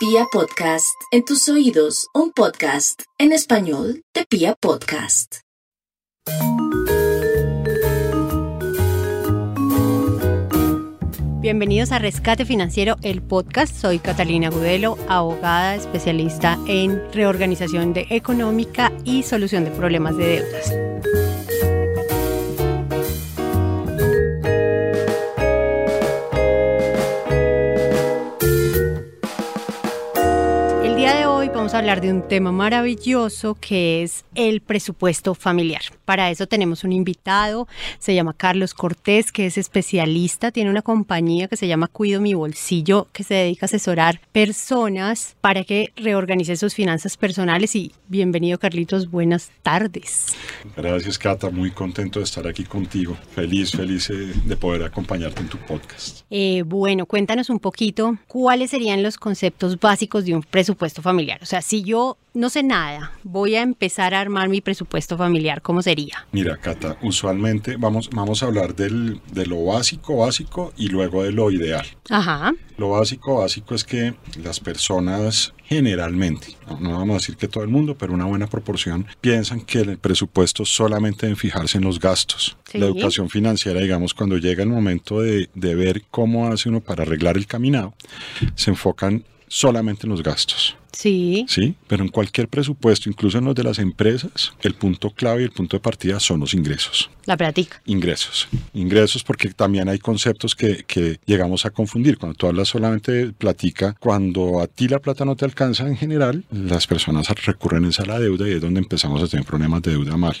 Pia Podcast, en tus oídos, un podcast en español de Pia Podcast. Bienvenidos a Rescate Financiero, el podcast. Soy Catalina Gudelo, abogada especialista en reorganización de económica y solución de problemas de deudas. Vamos a hablar de un tema maravilloso que es el presupuesto familiar. Para eso tenemos un invitado, se llama Carlos Cortés, que es especialista, tiene una compañía que se llama Cuido mi Bolsillo, que se dedica a asesorar personas para que reorganicen sus finanzas personales. Y bienvenido, Carlitos, buenas tardes. Gracias, Cata. Muy contento de estar aquí contigo. Feliz, feliz eh, de poder acompañarte en tu podcast. Eh, bueno, cuéntanos un poquito cuáles serían los conceptos básicos de un presupuesto familiar. O sea, si yo no sé nada, voy a empezar a armar mi presupuesto familiar, ¿cómo sería? Mira, Cata, usualmente vamos, vamos a hablar del, de lo básico, básico y luego de lo ideal. Ajá. Lo básico, básico es que las personas generalmente, no, vamos a decir que todo el mundo, pero una buena proporción, piensan que el presupuesto solamente debe fijarse en los gastos. Sí. La educación financiera, digamos, cuando llega el momento de, de ver cómo hace uno para arreglar el caminado, se enfocan solamente en los gastos. Sí. Sí, pero en cualquier presupuesto, incluso en los de las empresas, el punto clave y el punto de partida son los ingresos. La práctica. Ingresos. Ingresos porque también hay conceptos que, que llegamos a confundir. Cuando tú hablas solamente de platica, cuando a ti la plata no te alcanza en general, las personas recurren a la deuda y es donde empezamos a tener problemas de deuda mal.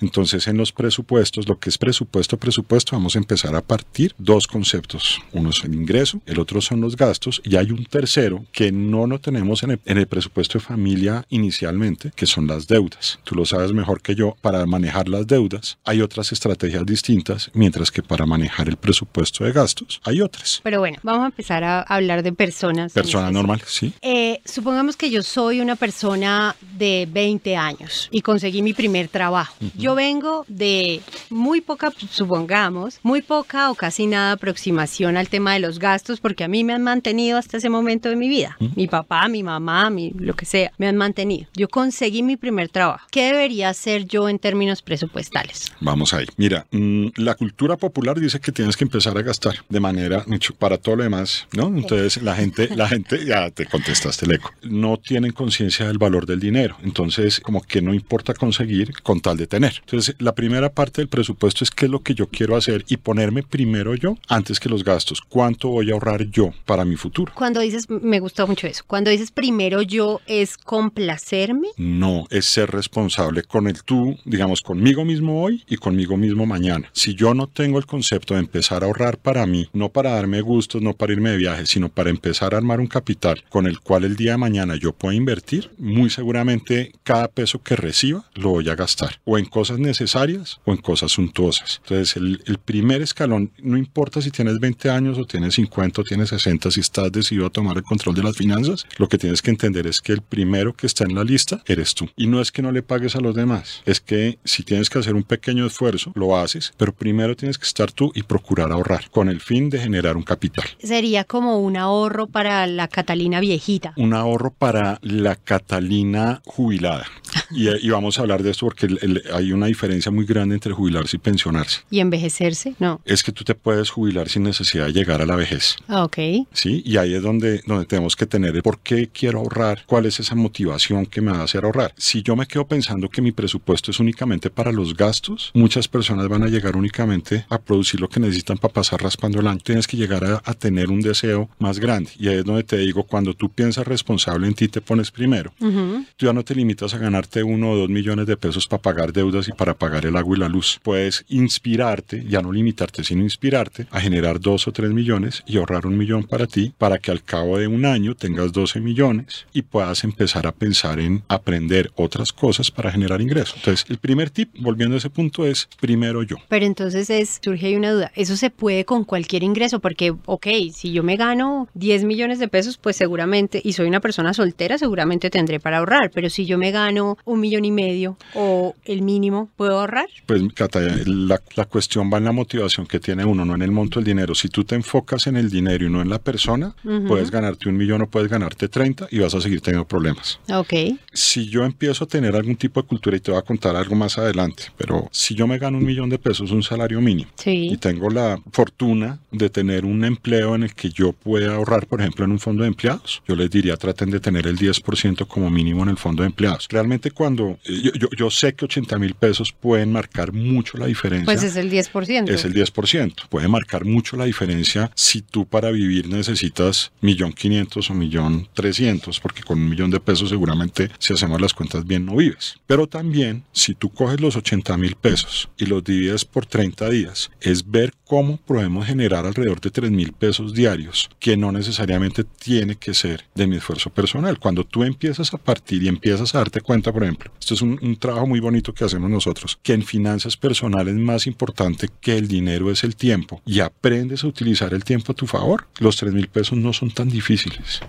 Entonces, en los presupuestos, lo que es presupuesto, presupuesto, vamos a empezar a partir dos conceptos. Uno es el ingreso, el otro son los gastos y hay un tercero que no lo tenemos en el, en el presupuesto de familia inicialmente, que son las deudas. Tú lo sabes mejor que yo, para manejar las deudas hay otras estrategias distintas, mientras que para manejar el presupuesto de gastos hay otras. Pero bueno, vamos a empezar a hablar de personas. en Persona este- normal, sí. Eh, supongamos que yo soy una persona de 20 años y conseguí mi primer trabajo. Yo vengo de muy poca, supongamos, muy poca o casi nada aproximación al tema de los gastos porque a mí me han mantenido hasta ese momento de mi vida. Mi papá, mi mamá, mi, lo que sea, me han mantenido. Yo conseguí mi primer trabajo. ¿Qué debería hacer yo en términos presupuestales? Vamos ahí. Mira, mm, la cultura popular dice que tienes que empezar a gastar de manera, hecho, para todo lo demás, ¿no? Entonces la gente, la gente, ya te contestaste el eco, no tienen conciencia del valor del dinero. Entonces, como que no importa conseguir con tal de tener. Entonces, la primera parte del presupuesto es qué es lo que yo quiero hacer y ponerme primero yo antes que los gastos. ¿Cuánto voy a ahorrar yo para mi futuro? Cuando dices, me gustó mucho eso, cuando dices primero yo es complacerme. No, es ser responsable con el tú, digamos, conmigo mismo hoy y conmigo mismo mañana. Si yo no tengo el concepto de empezar a ahorrar para mí, no para darme gustos, no para irme de viaje, sino para empezar a armar un capital con el cual el día de mañana yo pueda invertir, muy seguramente cada peso que reciba lo voy a gastar, o en cosas necesarias o en cosas suntuosas. Entonces, el, el primer escalón, no importa si tienes 20 años o tienes 50 o tienes 60, si estás decidido a tomar el control de las finanzas, lo que tienes que entender es que el primero que está en la lista eres tú. Y no es que no le pagues a los demás, es que si tienes que hacer un pequeño esfuerzo, lo haces, pero primero tienes que estar tú y procurar ahorrar con el fin de generar un capital. Sería como un ahorro para la Catalina viejita. Un ahorro para la Catalina jubilada. Y, y vamos a hablar de esto porque el- el- hay una diferencia muy grande entre jubilarse y pensionarse. ¿Y envejecerse? No. Es que tú te puedes jubilar sin necesidad de llegar a la vejez. Ah, Ok. ¿sí? Y ahí es donde, donde tenemos que tener el por qué quiero ahorrar, cuál es esa motivación que me va a hacer ahorrar. Si yo me quedo pensando que mi presupuesto es únicamente para los gastos, muchas personas van a llegar únicamente a producir lo que necesitan para pasar raspando el año. Tienes que llegar a, a tener un deseo más grande. Y ahí es donde te digo, cuando tú piensas responsable en ti, te pones primero. Ujú. Tú ya no te limitas a ganarte uno o dos millones de pesos para pagar deudas y para pagar el agua y la luz. Puedes inspirarte, ya no limitarte, sino inspirarte a generar dos o tres millones y ahorrar un millón para ti, para que al cabo de un año tengas 12 millones y puedas empezar a pensar en aprender otras cosas para generar ingresos. Entonces, el primer tip, volviendo a ese punto, es primero yo. Pero entonces es, surge ahí una duda. Eso se puede con cualquier ingreso, porque, ok, si yo me gano 10 millones de pesos, pues seguramente, y soy una persona soltera, seguramente tendré para ahorrar. Pero si yo me gano gano un millón y medio o el mínimo, ¿puedo ahorrar? Pues, Cata, la, la cuestión va en la motivación que tiene uno, no en el monto del dinero. Si tú te enfocas en el dinero y no en la persona, puedes ganarte un millón o puedes ganarte 30 y vas a seguir teniendo problemas. Ok. Si yo empiezo a tener algún tipo de cultura, y te voy a contar algo más adelante, pero si yo me gano un millón de pesos, un salario mínimo, Sí. y tengo la fortuna de tener un empleo en el que yo pueda ahorrar, por ejemplo, en un fondo de empleados, yo les diría traten de tener el 10% como mínimo en el fondo de empleados. Realmente cuando eh, yo, yo- yo sé que 80 mil pesos pueden marcar mucho la diferencia. Pues es el 10%. Es el 10%. Puede marcar mucho la diferencia si tú para vivir necesitas millón quinientos o millón trescientos, porque con un millón de pesos seguramente si hacemos las cuentas bien no vives. Pero también si tú coges los 80 mil pesos y los divides por 30 días, es ver cómo podemos generar alrededor de 3 mil pesos diarios, que no necesariamente tiene que ser de mi esfuerzo personal. Cuando tú empiezas a partir y empiezas a darte cuenta, por ejemplo, esto es un, un trabajo muy bonito que hacemos nosotros, que en finanzas personales más importante que el dinero es el tiempo y aprendes a utilizar el tiempo a tu favor, los 3 mil pesos no son tan difíciles.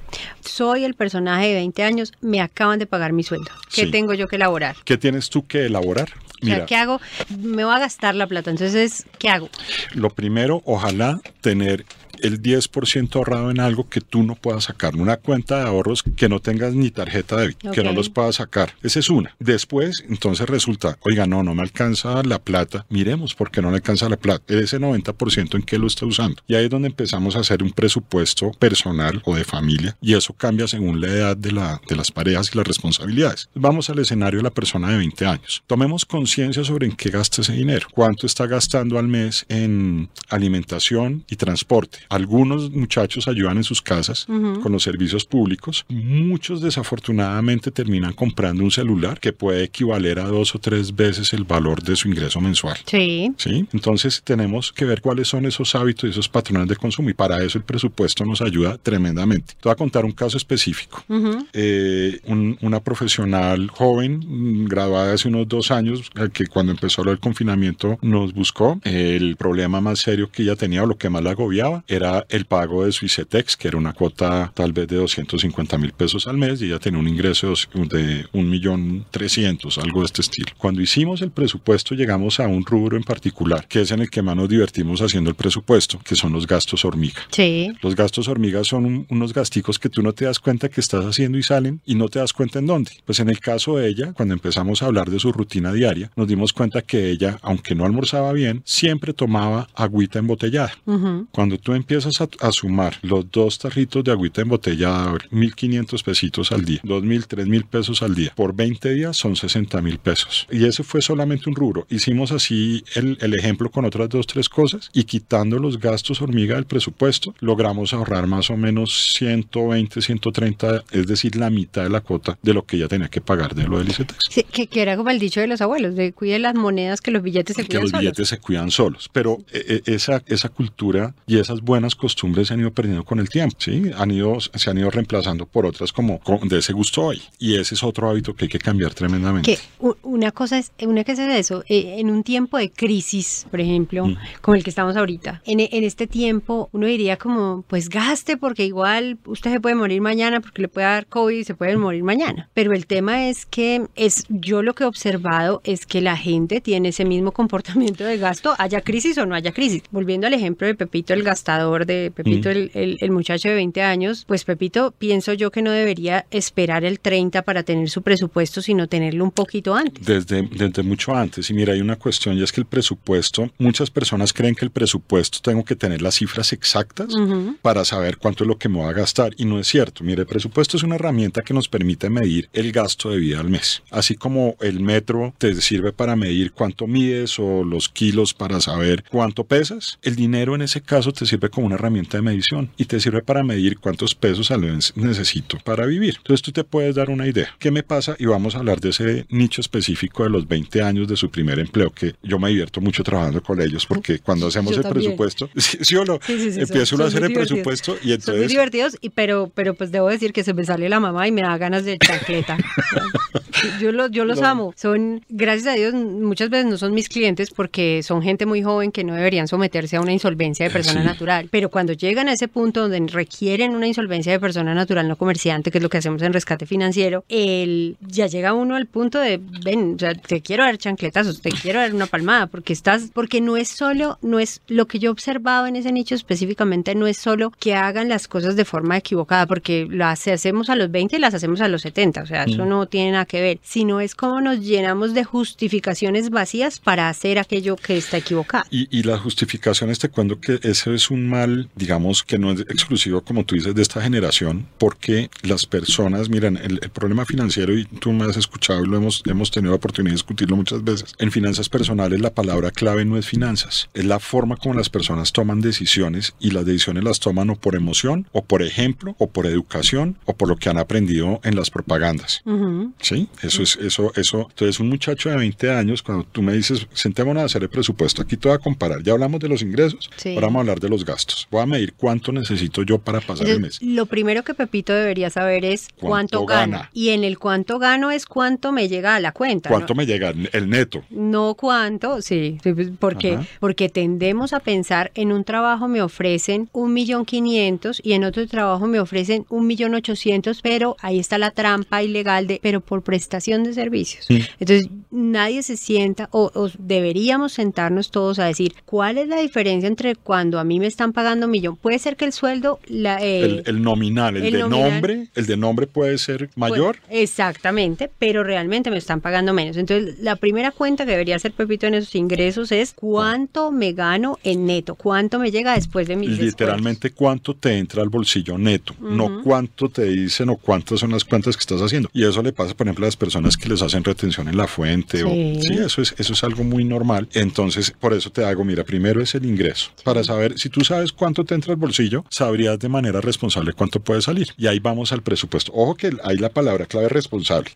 Soy el personaje de 20 años, me acaban de pagar mi sueldo. ¿Qué Sí. tengo yo que elaborar? ¿Qué tienes tú que elaborar? O sea, ¿qué hago? Me voy a gastar la plata, entonces, ¿qué hago? Lo primero, ojalá tener el 10% ahorrado en algo que tú no puedas sacar, una cuenta de ahorros que no tengas ni tarjeta de débito, que no los puedas sacar. Esa es una. Después, entonces resulta, oiga, no, no me alcanza la plata. Miremos por qué no le alcanza la plata. Ese 90% en qué lo está usando. Y ahí es donde empezamos a hacer un presupuesto personal o de familia y eso cambia según la edad de, la, de las parejas y las responsabilidades. Vamos al escenario de la persona de 20 años. Tomemos conciencia sobre en qué gasta ese dinero. ¿Cuánto está gastando al mes en alimentación y transporte? Algunos muchachos ayudan en sus casas con los servicios públicos. Muchos desafortunadamente terminan comprando un celular que puede equivaler a dos o tres veces el valor de su ingreso mensual. Sí. ¿Sí? Entonces tenemos que ver cuáles son esos hábitos y esos patrones de consumo y para eso el presupuesto nos ayuda tremendamente. Te voy a contar un caso específico. Ujú. Eh, un- una profesional joven, graduada hace unos dos años, eh, que cuando empezó del confinamiento nos buscó. El problema más serio que ella tenía o lo que más la agobiaba era el pago de su ICETEX, que era una cuota tal vez de 250 mil pesos al mes y ella tenía un ingreso de dos- de un millón trescientos, algo de este estilo. Cuando hicimos el presupuesto llegamos a un rubro en particular, que es en el que más nos divertimos haciendo el presupuesto, que son los gastos hormiga. Sí. Los gastos hormigas son un- unos gasticos que tú no te das cuenta que estás haciendo y salen y no te das cuenta en dónde. Pues en el caso de ella, cuando empezamos a hablar de su rutina diaria, nos dimos cuenta que ella, aunque no almorzaba bien, siempre tomaba agüita embotellada. Ujú. Cuando tú empiezas a, a sumar los dos tarritos de agüita embotellada, a ver, 1.500 pesitos al día, 2.000, 3.000 pesos al día, por 20 días son 60 mil pesos. Y ese fue solamente un rubro. Hicimos así el, el ejemplo con otras dos, tres cosas y quitando los gastos hormiga del presupuesto, logramos ahorrar más o menos 120, 130, es decir, la mitad de la cuota de lo que ella tenía que pagar de lo del ICETEX. Sí, que, que era como el dicho de los abuelos, de cuide las monedas que los billetes se que cuidan los solos. billetes se cuidan solos. Pero eh, eh, esa, esa cultura y esas buenas costumbres se han ido perdiendo con el tiempo, ¿sí? Han ido, se han ido reemplazando por otras como con- de ese gusto hoy. Y ese es otro hábito que hay que cambiar tremendamente. Que una cosa es, una cosa es eso, eh, en un tiempo de crisis, por ejemplo, Mm. como el que estamos ahorita, en, en este tiempo uno diría como, pues gaste porque igual usted se puede morir mañana porque le puede dar COVID y se puede morir mañana. Pero el tema es que es, yo lo que he observado es que la gente tiene ese mismo comportamiento de gasto, haya crisis o no haya crisis. Volviendo al ejemplo de Pepito el gastador, de Pepito Mm. el, el- el muchacho de 20 años, pues Pepito pienso yo que no debería esperar el 30 para tener su presupuesto, sino tenerlo un poquito antes. Desde, desde mucho antes. Y mira, hay una cuestión y es que el presupuesto, muchas personas creen que el presupuesto tengo que tener las cifras exactas para saber cuánto es lo que me va a gastar. Y no es cierto. Mire, el presupuesto es una herramienta que nos permite medir el gasto de vida al mes. Así como el metro te sirve para medir cuánto mides o los kilos para saber cuánto pesas, el dinero en ese caso te sirve como una herramienta de medición y te sirve para medir cuántos pesos al mes necesito para vivir. Entonces tú te puedes dar una idea. ¿Qué me pasa? Y vamos a hablar de ese nicho específico de los 20 años de su primer empleo, que yo me divierto mucho trabajando con ellos porque cuando hacemos Yo el también. presupuesto, sí, sí o no, Sí, sí, sí, son- empiezo a hacer el divertidos. presupuesto y Son muy entonces divertidos, y, pero, pero pues debo decir que se me sale la mamá y me da ganas de chancleta. yo los, yo los No. amo. Son, gracias a Dios, muchas veces no son mis clientes porque son gente muy joven que no deberían someterse a una insolvencia de persona Sí. natural. Natural, pero cuando llegan a ese punto donde requieren una insolvencia de persona natural no comerciante, que es lo que hacemos en rescate financiero, el, ya llega uno al punto de, ven, o sea, te quiero dar chancletazos, te quiero dar una palmada, porque estás, porque no es solo, no es lo que yo observaba en ese nicho específicamente, no es solo que hagan las cosas de forma equivocada, porque las hacemos a los 20 y las hacemos a los 70, o sea, eso no tiene nada que ver, sino es como nos llenamos de justificaciones vacías para hacer aquello que está equivocado. Y, y las justificaciones te cuento que ese es un mal, digamos, que no es exclusivo, como tú dices, de esta generación, porque las personas, miren, el, el problema financiero, y tú me has escuchado y lo hemos, hemos tenido la oportunidad de discutirlo muchas veces, en finanzas personales la palabra clave no es finanzas, es la forma como las personas toman decisiones y las decisiones las toman o por emoción, o por ejemplo, o por educación, o por lo que han aprendido en las propagandas. Ujú. Sí, eso es, eso, eso. Entonces, un muchacho de 20 años, cuando tú me dices, sentémonos a hacer el presupuesto, aquí te voy a comparar, ya hablamos de los ingresos, Sí. ahora vamos a hablar de los gastos. Voy a medir cuánto necesito yo para pasar el mes. Lo primero que Pepito debería saber es cuánto, ¿Cuánto gana. gana? Y en el cuánto gano es cuánto me llega a la cuenta. ¿Cuánto ¿no? me llega el neto? No cuánto, sí, pues, porque, Ajá. porque tendemos a pensar en un trabajo me ofrecen un millón quinientos y en otro trabajo me ofrecen un millón ochocientos, pero ahí está la trampa ilegal de, pero por prestación de servicios. Sí. Entonces nadie se sienta o, o deberíamos sentarnos todos a decir cuál es la diferencia entre cuando a mí me están pagando un millón. Puede ser que el sueldo, la, eh, El, el nominal, el, el de nominal. nombre, el de nombre puede ser mayor. Pues, exactamente, pero realmente me están pagando menos. Entonces, la primera cuenta que debería hacer Pepito en esos ingresos es cuánto me gano en neto, cuánto me llega después de mis literalmente cuánto te entra al bolsillo neto, no cuánto te dicen o cuántas son las cuentas que estás haciendo. Y eso le pasa, por ejemplo, a las personas que les hacen retención en la fuente. O, Sí. sí, eso es, eso es algo muy normal. Entonces, por eso te hago, mira, primero es el ingreso. Para saber, si tú sabes cuánto te entra al bolsillo, sabrías de manera responsable cuánto puede salir. Y ahí vamos al presupuesto. Ojo que hay la palabra clave responsable.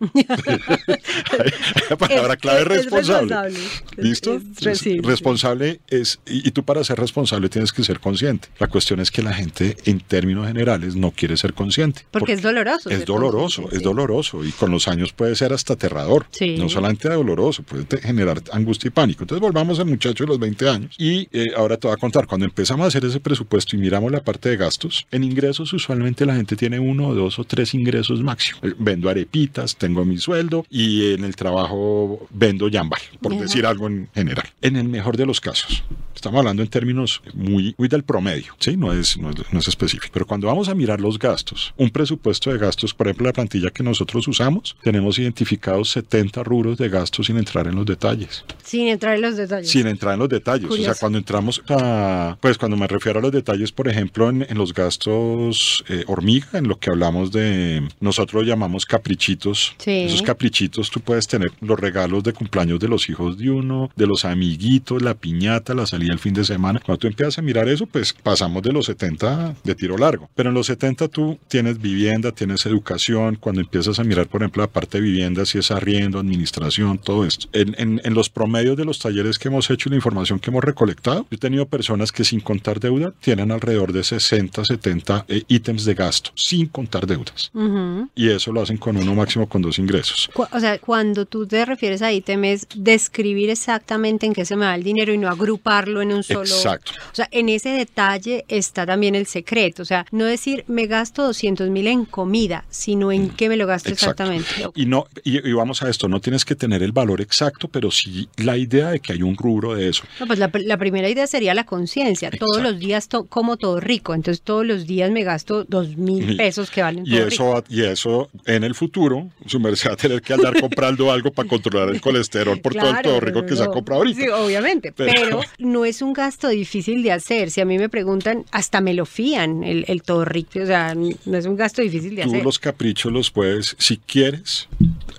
La palabra clave es- es responsable. responsable. Es- ¿Listo? es sí, sí. responsable es, y, y tú para ser responsable tienes que ser consciente. La cuestión es que la gente en términos generales no quiere ser consciente. Porque es doloroso Es doloroso, es sí. doloroso y con los años puede ser hasta aterrador. Sí. No solamente doloroso, puede generar angustia y pánico. Entonces volvamos al muchacho de los 20 años y eh, ahora te voy a contar, cuando empezamos a hacer ese presupuesto y miramos la parte de gastos, en ingresos usualmente la gente tiene uno dos o tres ingresos máximo. Eh, Vendo arepitas, tengo mi sueldo y en el trabajo vendo jambal, por decir algo en general. En el mejor de los casos. Estamos hablando en términos muy, muy del promedio, ¿sí? No es, no, es, no es específico. Pero cuando vamos a mirar los gastos, un presupuesto de gastos, por ejemplo, la plantilla que nosotros usamos, tenemos identificados 70 rubros de gastos sin entrar en los detalles. Sin entrar en los detalles. Sin entrar en los detalles. O sea, cuando entramos a, pues cuando me refiero a los detalles, por ejemplo, en, en los gastos eh, hormiga, en lo que hablamos de, nosotros lo llamamos caprichitos. Sí. Esos caprichitos tú puedes tener los regalos de cumpleaños de los hijos de uno, de los amiguitos, la piñata, la salida el fin de semana. Cuando tú empiezas a mirar eso, pues pasamos de los 70 de tiro largo. Pero en los 70 tú tienes vivienda, tienes educación. Cuando empiezas a mirar, por ejemplo, la parte de vivienda, si es arriendo, administración, todo esto. En, en- en los promedios de los talleres que hemos hecho y la información que hemos recolectado, yo he tenido personas que sin contar deuda tienen alrededor de 60, 70 eh, ítems de gasto, sin contar deudas. Ujú. Y eso lo hacen con uno máximo con dos ingresos. O sea, cuando tú te refieres a ítem es describir exactamente en qué se me va el dinero y no agruparlo en un solo. Exacto. O sea, en ese detalle está también el secreto. O sea, no decir me gasto 200 mil en comida, sino en qué me lo gasto Exacto. exactamente. Y no y, y vamos a esto, no tienes que tener el valor exacto, pero sí la idea de que hay un rubro de eso. No, pues la, la primera idea sería la conciencia. Todos los días to- como todo rico, entonces todos los días me gasto dos mil pesos que valen Y todo rico. eso, va- y eso en el futuro, su merced va a tener que andar comprando algo para controlar el colesterol por todo el todo rico no, que se ha comprado ahorita. Sí, obviamente, Pero- pero... no es un gasto difícil de hacer. Si a mí me preguntan, hasta me lo fían el, el todo rico. O sea, no es un gasto difícil de Tú hacer. los caprichos los puedes, si quieres,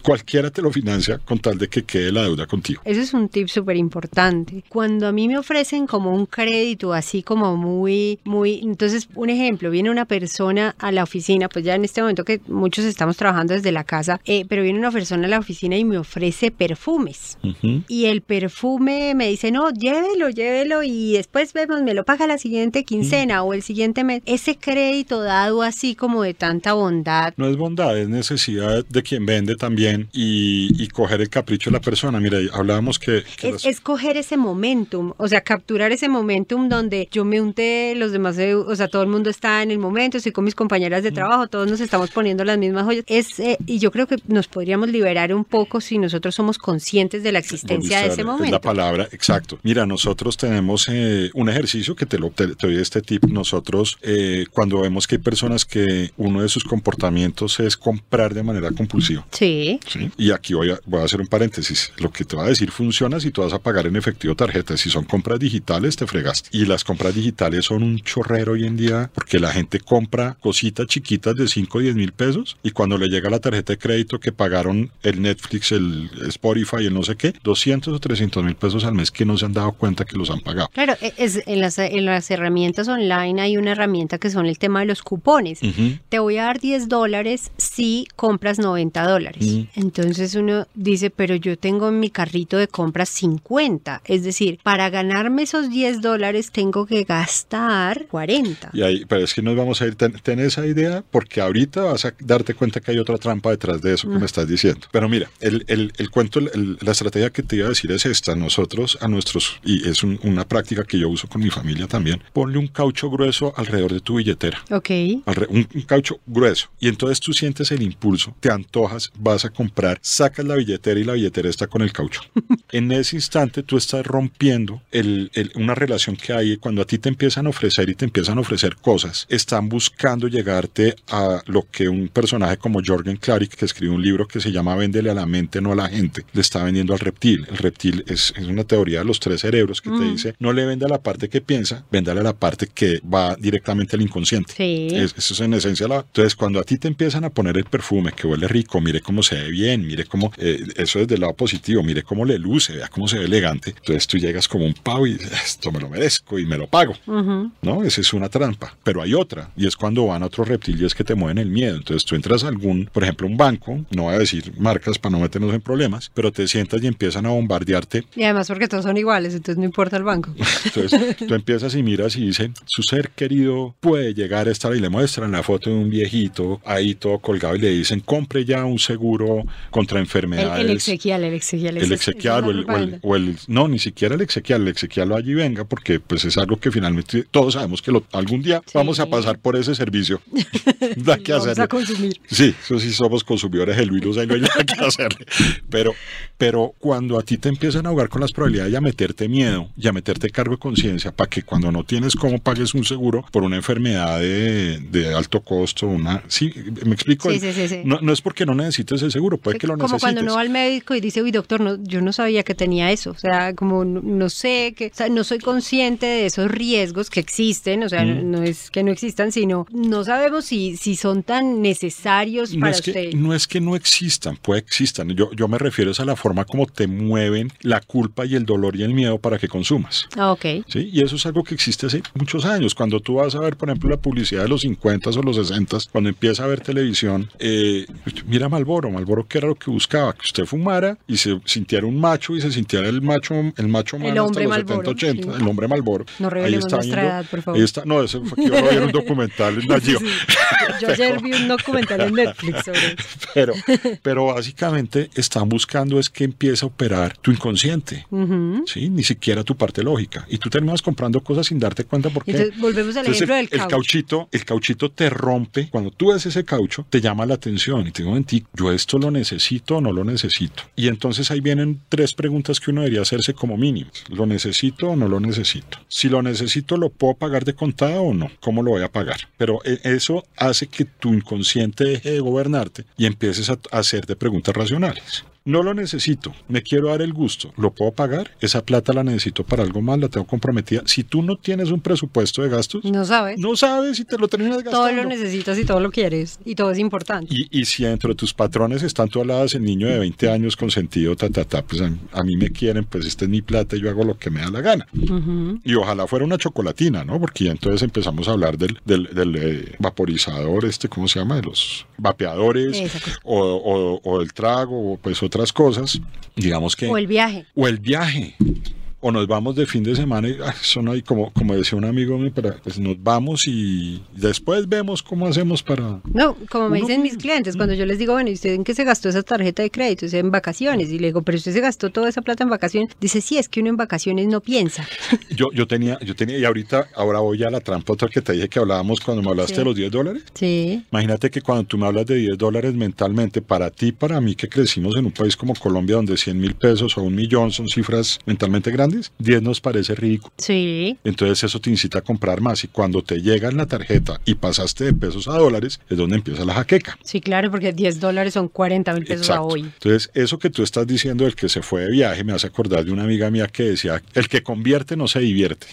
cualquiera te lo financia con tal de que quede la deuda contigo. Ese es un tip súper importante. Cuando a mí me ofrecen como un crédito así como muy, muy... Entonces, un ejemplo, viene una persona a la oficina, pues ya en este momento que muchos estamos trabajando desde la casa, eh, pero viene una persona a la oficina y me ofrece perfumes. Ujú. Y el perfume me dice, no, llévelo, llévelo y después vemos, me lo paga la siguiente quincena o el siguiente mes. Ese crédito dado así como de tanta bondad. No es bondad, es necesidad de quien vende también y, y coger el capricho de la persona. Mira, hablábamos que... que Es, las- es coger ese momentum, o sea, capturar ese momentum donde yo me unté, los demás, se- o sea, todo el mundo está en el momento, estoy con mis compañeras de trabajo, todos nos estamos poniendo las mismas joyas. Es, eh, y yo creo que nos podríamos liberar un poco si nosotros somos conscientes de la existencia de ese momento. Es la palabra, exacto. Mira, nosotros tenemos eh, un ejercicio que te, lo, te, te doy este tip. Nosotros, eh, cuando vemos que hay personas que uno de sus comportamientos es comprar de manera compulsiva. Sí. ¿sí? Y aquí voy a, voy a hacer un paréntesis. Lo que te va a decir funciona si tú vas a pagar en efectivo tarjeta. Si son compras digitales, te fregaste. Y las compras digitales son un chorrero hoy en día porque la gente compra cositas chiquitas de 5 o 10 mil pesos y cuando le llega la tarjeta de crédito que pagaron el Netflix, el Spotify, el no sé qué, 200 o 300 mil pesos al mes que no se han dado cuenta que los han pagado. Claro, e- es, en, las, en las herramientas online hay una herramienta que son el tema de los cupones. Te voy a dar 10 dólares si compras 90 dólares. Entonces uno dice, pero yo tengo en mi carrito de compras 50. Es decir, para ganarme esos 10 dólares tengo que gastar 40. Y ahí, pero es que nos vamos a ir, ten, ten esa idea porque ahorita vas a darte cuenta que hay otra trampa detrás de eso que me estás diciendo. Pero mira, el, el, el cuento, el- la estrategia que te iba a decir es esta. Nosotros a nuestros, y es un- una práctica que yo uso con mi familia también, ponle un caucho grueso alrededor de tu billetera. Ok. Un, un caucho grueso. Y entonces tú sientes el impulso, te antojas, vas a comprar, sacas la billetera y la billetera está con el caucho. en ese instante tú estás rompiendo el- el- una relación que hay cuando a ti te empiezan a ofrecer y te empiezan a ofrecer cosas. Están buscando llegarte a lo que un personaje como Jorgen Klarik, que escribe un libro que se llama Véndele a la mente, no a la gente, le está vendiendo al reptil. El reptil es, es una teoría de los tres cerebros que te dice, no le venda la parte que piensa, véndale a la parte que va directamente al inconsciente. Sí. Es- eso es en esencia la... Entonces, cuando a ti te empiezan a poner el perfume que huele rico, mire cómo se ve bien, mire cómo... eh, eso es del lado positivo, mire cómo le luce, vea cómo se ve elegante. Entonces tú llegas como un pavo y dices, esto me lo merezco y me lo pago. Ujú. ¿no? Esa es una trampa. Pero hay otra, y es cuando van a otros reptiles que te mueven el miedo. Entonces tú entras a algún, por ejemplo, un banco, no voy a decir marcas para no meternos en problemas, pero te sientas y empiezan a bombardearte. Y además porque todos son iguales, entonces no importa el banco. Entonces tú empiezas y miras y dicen, su ser querido puede llegar a estar y le muestran la foto de un viejito ahí todo colgado y le dicen, compre ya un seguro contra El, enfermedades. el exequial, el exequial. el esa es- exequial o el, o el- o el- no ni siquiera el exequial el exequial lo allí venga porque pues es algo que finalmente todos sabemos que lo- algún día Sí. vamos a pasar por ese servicio da que vamos hacerlo a consumir. sí eso sí somos consumidores genuinos ahí no hay nada que hacerle pero pero cuando a ti te empiezan a jugar con las probabilidades y a meterte miedo y a meterte cargo de conciencia para que cuando no tienes cómo pagues un seguro por una enfermedad de, de alto costo una sí me explico Sí, sí, sí. No, no es porque no necesites el seguro puede que lo como necesites cuando uno va al médico y dice, uy, doctor, no, yo no sabía que tenía eso. O sea, como no, no sé, que, o sea, no soy consciente de esos riesgos que existen. O sea, no, Mm. no es que no existan, sino no sabemos si, si son tan necesarios para es, que, usted. no es que no existan, puede que existan. Yo, yo me refiero a la forma como te mueven la culpa y el dolor y el miedo para que consumas. Ah, ok. ¿sí? Y eso es algo que existe hace muchos años. Cuando tú vas a ver, por ejemplo, la publicidad de los 50 o los 60, cuando empieza a ver televisión, eh, mira Malboro, Malboro que era lo que buscaba, que usted fumara y se sintiera un macho y se sintiera el macho, el macho El humano hombre hasta los Marlboro, 70, 80, sí. el hombre Malboro. No revelemos nuestra edad, por favor. Ahí está, no, eso fue que yo lo un documental en Nagio. Yo ayer vi un documental en Netflix sobre eso. Pero, pero básicamente están buscando es que empiece a operar tu inconsciente, Ujú. ¿sí? Ni siquiera tu parte lógica. Y tú terminas comprando cosas sin darte cuenta por qué. Entonces, volvemos al Entonces, ejemplo el, del el caucho. cauchito, el cauchito te rompe. Cuando tú ves ese caucho, te llama la atención y te digo en ti, yo esto lo necesito o no lo necesito. Y entonces ahí vienen tres preguntas que uno debería hacerse como mínimo. ¿Lo necesito o no lo necesito? Si lo necesito, ¿lo puedo pagar de contado o no? ¿Cómo lo voy a pagar? Pero eh, eso hace que tu inconsciente deje de gobernarte y empieces a, a hacerte preguntas racionales. No lo necesito, me quiero dar el gusto, ¿lo puedo pagar? Esa plata la necesito para algo más, la tengo comprometida. Si tú no tienes un presupuesto de gastos, No sabes. no sabes si te lo terminas gastando. todo lo necesitas y todo lo quieres. Y todo es importante. Y, y si dentro de tus patrones están tú aladas el niño de 20 años consentido, ta, ta, ta, pues a, a mí me quieren, pues esta es mi plata y yo hago lo que me da la gana. Y ojalá fuera una chocolatina, ¿no? Porque ya entonces empezamos a hablar del, del, del, eh, vaporizador, este, ¿cómo se llama? De los vapeadores, o, o, o el trago, o pues otras cosas. Digamos que... O el viaje. o el viaje. O nos vamos de fin de semana y ah, eso no hay, como, como decía un amigo mío, pues nos vamos y después vemos cómo hacemos para... No, como me dicen mis clientes, cuando yo les digo, bueno, ¿y usted en qué se gastó esa tarjeta de crédito? En vacaciones. Y le digo, pero usted se gastó toda esa plata en vacaciones. Dice, sí, es que uno en vacaciones no piensa. Yo, yo tenía, yo tenía, y ahorita, ahora voy a la trampa otra que te dije que hablábamos cuando me hablaste Sí. de los 10 dólares. Sí. Imagínate que cuando tú me hablas de 10 dólares mentalmente, para ti, para mí que crecimos en un país como Colombia, donde 100 mil pesos o un millón son cifras mentalmente grandes, 10 nos parece ridículo. Sí. Entonces eso te incita a comprar más y cuando te llega en la tarjeta y pasaste de pesos a dólares, es donde empieza la jaqueca. Sí, claro, porque 10 dólares son 40 mil pesos a hoy. Entonces, eso que tú estás diciendo del que se fue de viaje me hace acordar de una amiga mía que decía, el que convierte no se divierte.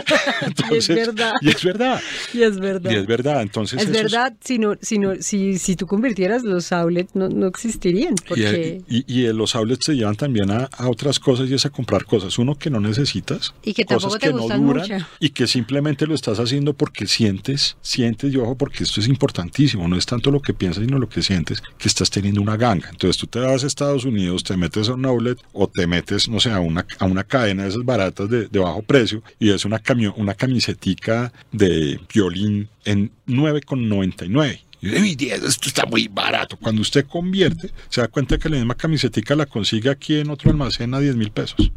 Entonces, verdad. Y es verdad. Y es verdad. Y es verdad. Entonces, Es verdad, si, no, si, no, si, si tú convirtieras los outlets, no, no existirían. Y, Porque, y, y, y los outlets te llevan también a, a otras cosas y es a comprar cosas. Uno que no necesitas. Y que cosas que no duran mucho. y que simplemente lo estás haciendo porque sientes, sientes, y ojo, porque esto es importantísimo. No es tanto lo que piensas, sino lo que sientes, que estás teniendo una ganga. Entonces tú te vas a Estados Unidos, te metes a un outlet o te metes, no sé, a una, a una cadena de esas baratas de, de bajo precio y es una, camio, una camisetica de violín en 9,99. Y uy, 10, esto está muy barato. Cuando usted convierte, se da cuenta que la misma camisetica la consigue aquí en otro almacén a 10 mil pesos.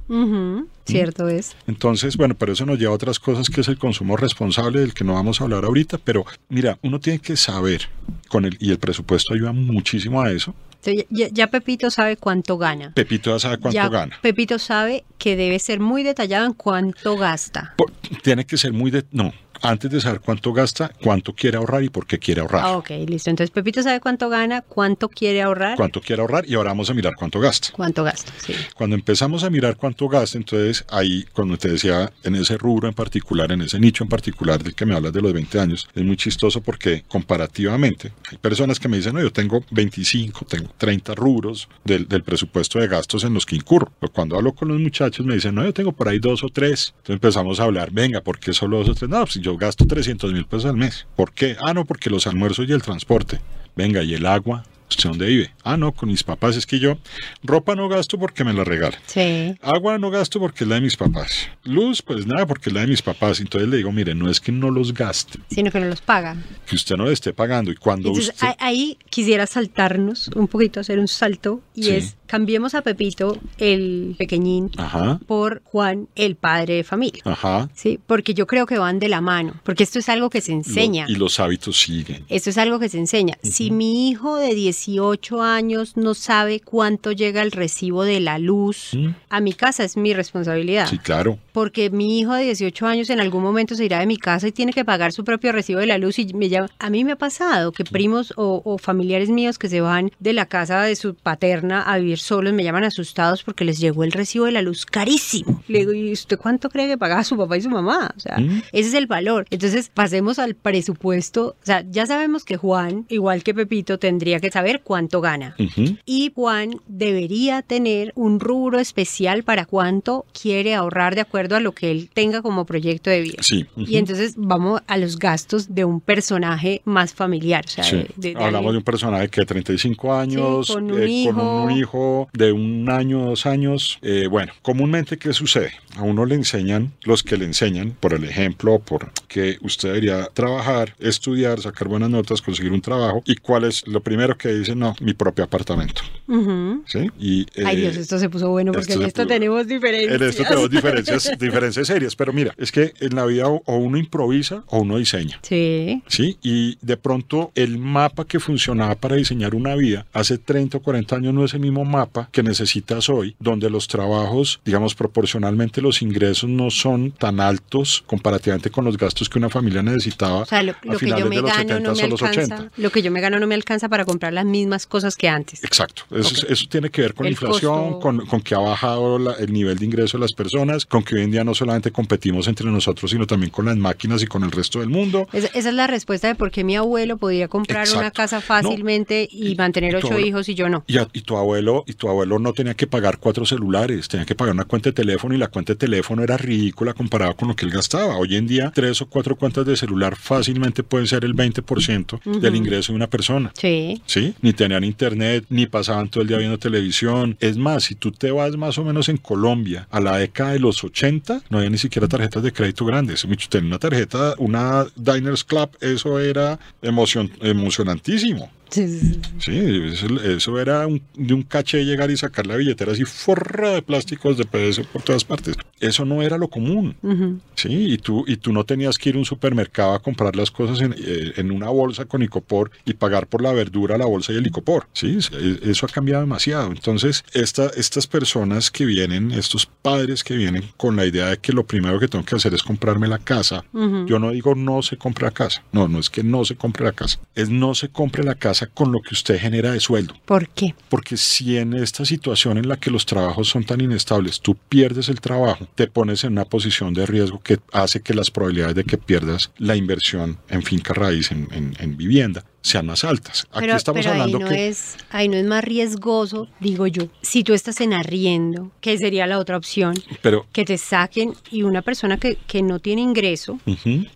Cierto es. Entonces, bueno, pero eso nos lleva a otras cosas que es el consumo responsable del que no vamos a hablar ahorita. Pero mira, uno tiene que saber, con el, y el presupuesto ayuda muchísimo a eso. Entonces, ya, ya Pepito sabe cuánto gana. Pepito ya sabe cuánto ya gana. Pepito sabe que debe ser muy detallado en cuánto gasta. Por- tiene que ser muy de... No, antes de saber cuánto gasta, cuánto quiere ahorrar y por qué quiere ahorrar. Ah, ok, listo. Entonces Pepito sabe cuánto gana, cuánto quiere ahorrar, Cuánto quiere ahorrar y ahora vamos a mirar cuánto gasta. cuánto gasta. Sí. Cuando empezamos a mirar cuánto gasta, entonces ahí, como te decía, en ese rubro en particular, en ese nicho en particular del que me hablas de los 20 años, es muy chistoso porque comparativamente hay personas que me dicen, no, yo tengo 25, tengo 30 rubros del, del presupuesto de gastos en los que incurro. Pero cuando hablo con los muchachos me dicen, no, yo tengo por ahí dos o tres. Entonces empezamos a hablar, venga, ¿por qué solo dos o tres? No, pues yo gasto 300 mil pesos al mes. ¿Por qué? Ah, no, porque los almuerzos y el transporte. Venga, ¿y el agua? ¿Usted dónde vive? Ah, no, con mis papás. Es que yo ropa no gasto porque me la regalan. Sí. Agua no gasto porque es la de mis papás. Luz, pues nada, porque es la de mis papás. Entonces le digo, mire, no es que no los gaste, Sino que no los paga. que usted no le esté pagando. Y cuando Entonces usted... ahí quisiera saltarnos un poquito, hacer un salto, y Sí. es cambiemos a Pepito, el pequeñín, Ajá, por Juan, el padre de familia. ajá. Sí, porque yo creo que van de la mano, porque esto es algo que se enseña. Lo- y los hábitos siguen. Esto es algo que se enseña. Si mi hijo de 18 años no sabe cuánto llega el recibo de la luz, a mi casa es mi responsabilidad. Sí, claro. Porque mi hijo de 18 años en algún momento se irá de mi casa y tiene que pagar su propio recibo de la luz. Y me llama. A mí me ha pasado que primos o, o familiares míos que se van de la casa de su paterna a vivir solos me llaman asustados porque les llegó el recibo de la luz carísimo. Le digo, ¿y usted cuánto cree que pagaba su papá y su mamá? O sea, ¿Mm? ese es el valor. Entonces, pasemos al presupuesto. O sea, ya sabemos que Juan, igual que Pepito, tendría que saber cuánto gana. Y Juan debería tener un rubro especial para cuánto quiere ahorrar de acuerdo a lo que él tenga como proyecto de vida. Sí. Y entonces vamos a los gastos de un personaje más familiar. O sea, Sí. de- de- de Hablamos de un personaje que 35 años, Sí, con un eh, hijo. un hijo de un año, dos años. Eh, bueno, comúnmente, ¿qué sucede? A uno le enseñan, los que le enseñan, por el ejemplo, por que usted debería trabajar, estudiar, sacar buenas notas, conseguir un trabajo. ¿Y cuál es lo primero que dicen? No, mi propio apartamento. Ujú. ¿Sí? Y, Ay eh, Dios, esto se puso bueno porque esto en esto puso- tenemos diferencias. En esto tenemos diferencias, diferencias serias, pero mira, es que en la vida o o uno improvisa o uno diseña. Sí. ¿sí? Y de pronto el mapa que funcionaba para diseñar una vida hace 30 o 40 años no es el mismo mapa que necesitas hoy, donde los trabajos, digamos, proporcionalmente los ingresos no son tan altos comparativamente con los gastos que una familia necesitaba O sea, lo, a lo que finales yo me de los gano 70 no me alcanza. 80. Lo que yo me gano no me alcanza para comprar las mismas cosas que antes. Exacto, eso, eso tiene que ver con El inflación, costo. con, con que ha bajado la- el nivel de ingreso de las personas, con que hoy en día no solamente competimos entre nosotros, sino también con las máquinas y con el resto del mundo. Es- esa es la respuesta de por qué mi abuelo podía comprar una casa fácilmente y, y- mantener y ocho abuelo- hijos y yo no. Y, a- y tu abuelo y tu abuelo no tenía que pagar cuatro celulares, tenía que pagar una cuenta de teléfono y la cuenta de teléfono era ridícula comparada con lo que él gastaba. Hoy en día tres o cuatro cuentas de celular fácilmente pueden ser el 20% del ingreso de una persona. Sí. ¿Sí? Ni tenían internet, ni pasaban todo el día viendo televisión. Es más, si tú te vas más o menos en Colombia a la década de los 80, no había ni siquiera tarjetas de crédito grandes. Tener una tarjeta, una Diners Club, eso era emocion, emocionantísimo. Sí, Sí, eso, eso era un- de un caché llegar y sacar la billetera así forra de plásticos de PVC por todas partes. Eso no era lo común. Sí, y tú, y tú no tenías que ir a un supermercado a comprar las cosas en, eh, en una bolsa con icopor y pagar por la verdura, la bolsa y el icopor. Sí, eso ha cambiado demasiado. Entonces, esta, estas personas que vienen, estos padres que vienen con la idea de que lo primero que tengo que hacer es comprarme la casa, yo no digo no se compre la casa. No, no es que no se compre la casa. Es no se compre la casa con lo que usted genera de sueldo. ¿Por qué? Porque si en esta situación en la que los trabajos son tan inestables, tú pierdes el trabajo, te pones en una posición de riesgo que hace que las probabilidades de que pierdas la inversión en finca raíz, en, en- en vivienda, sean más altas. Aquí Pero, estamos pero ahí hablando no que... es, ahí no es más riesgoso, digo yo. Si tú estás en arriendo, que sería la otra opción, Pero... que te saquen y una persona que, que no tiene ingreso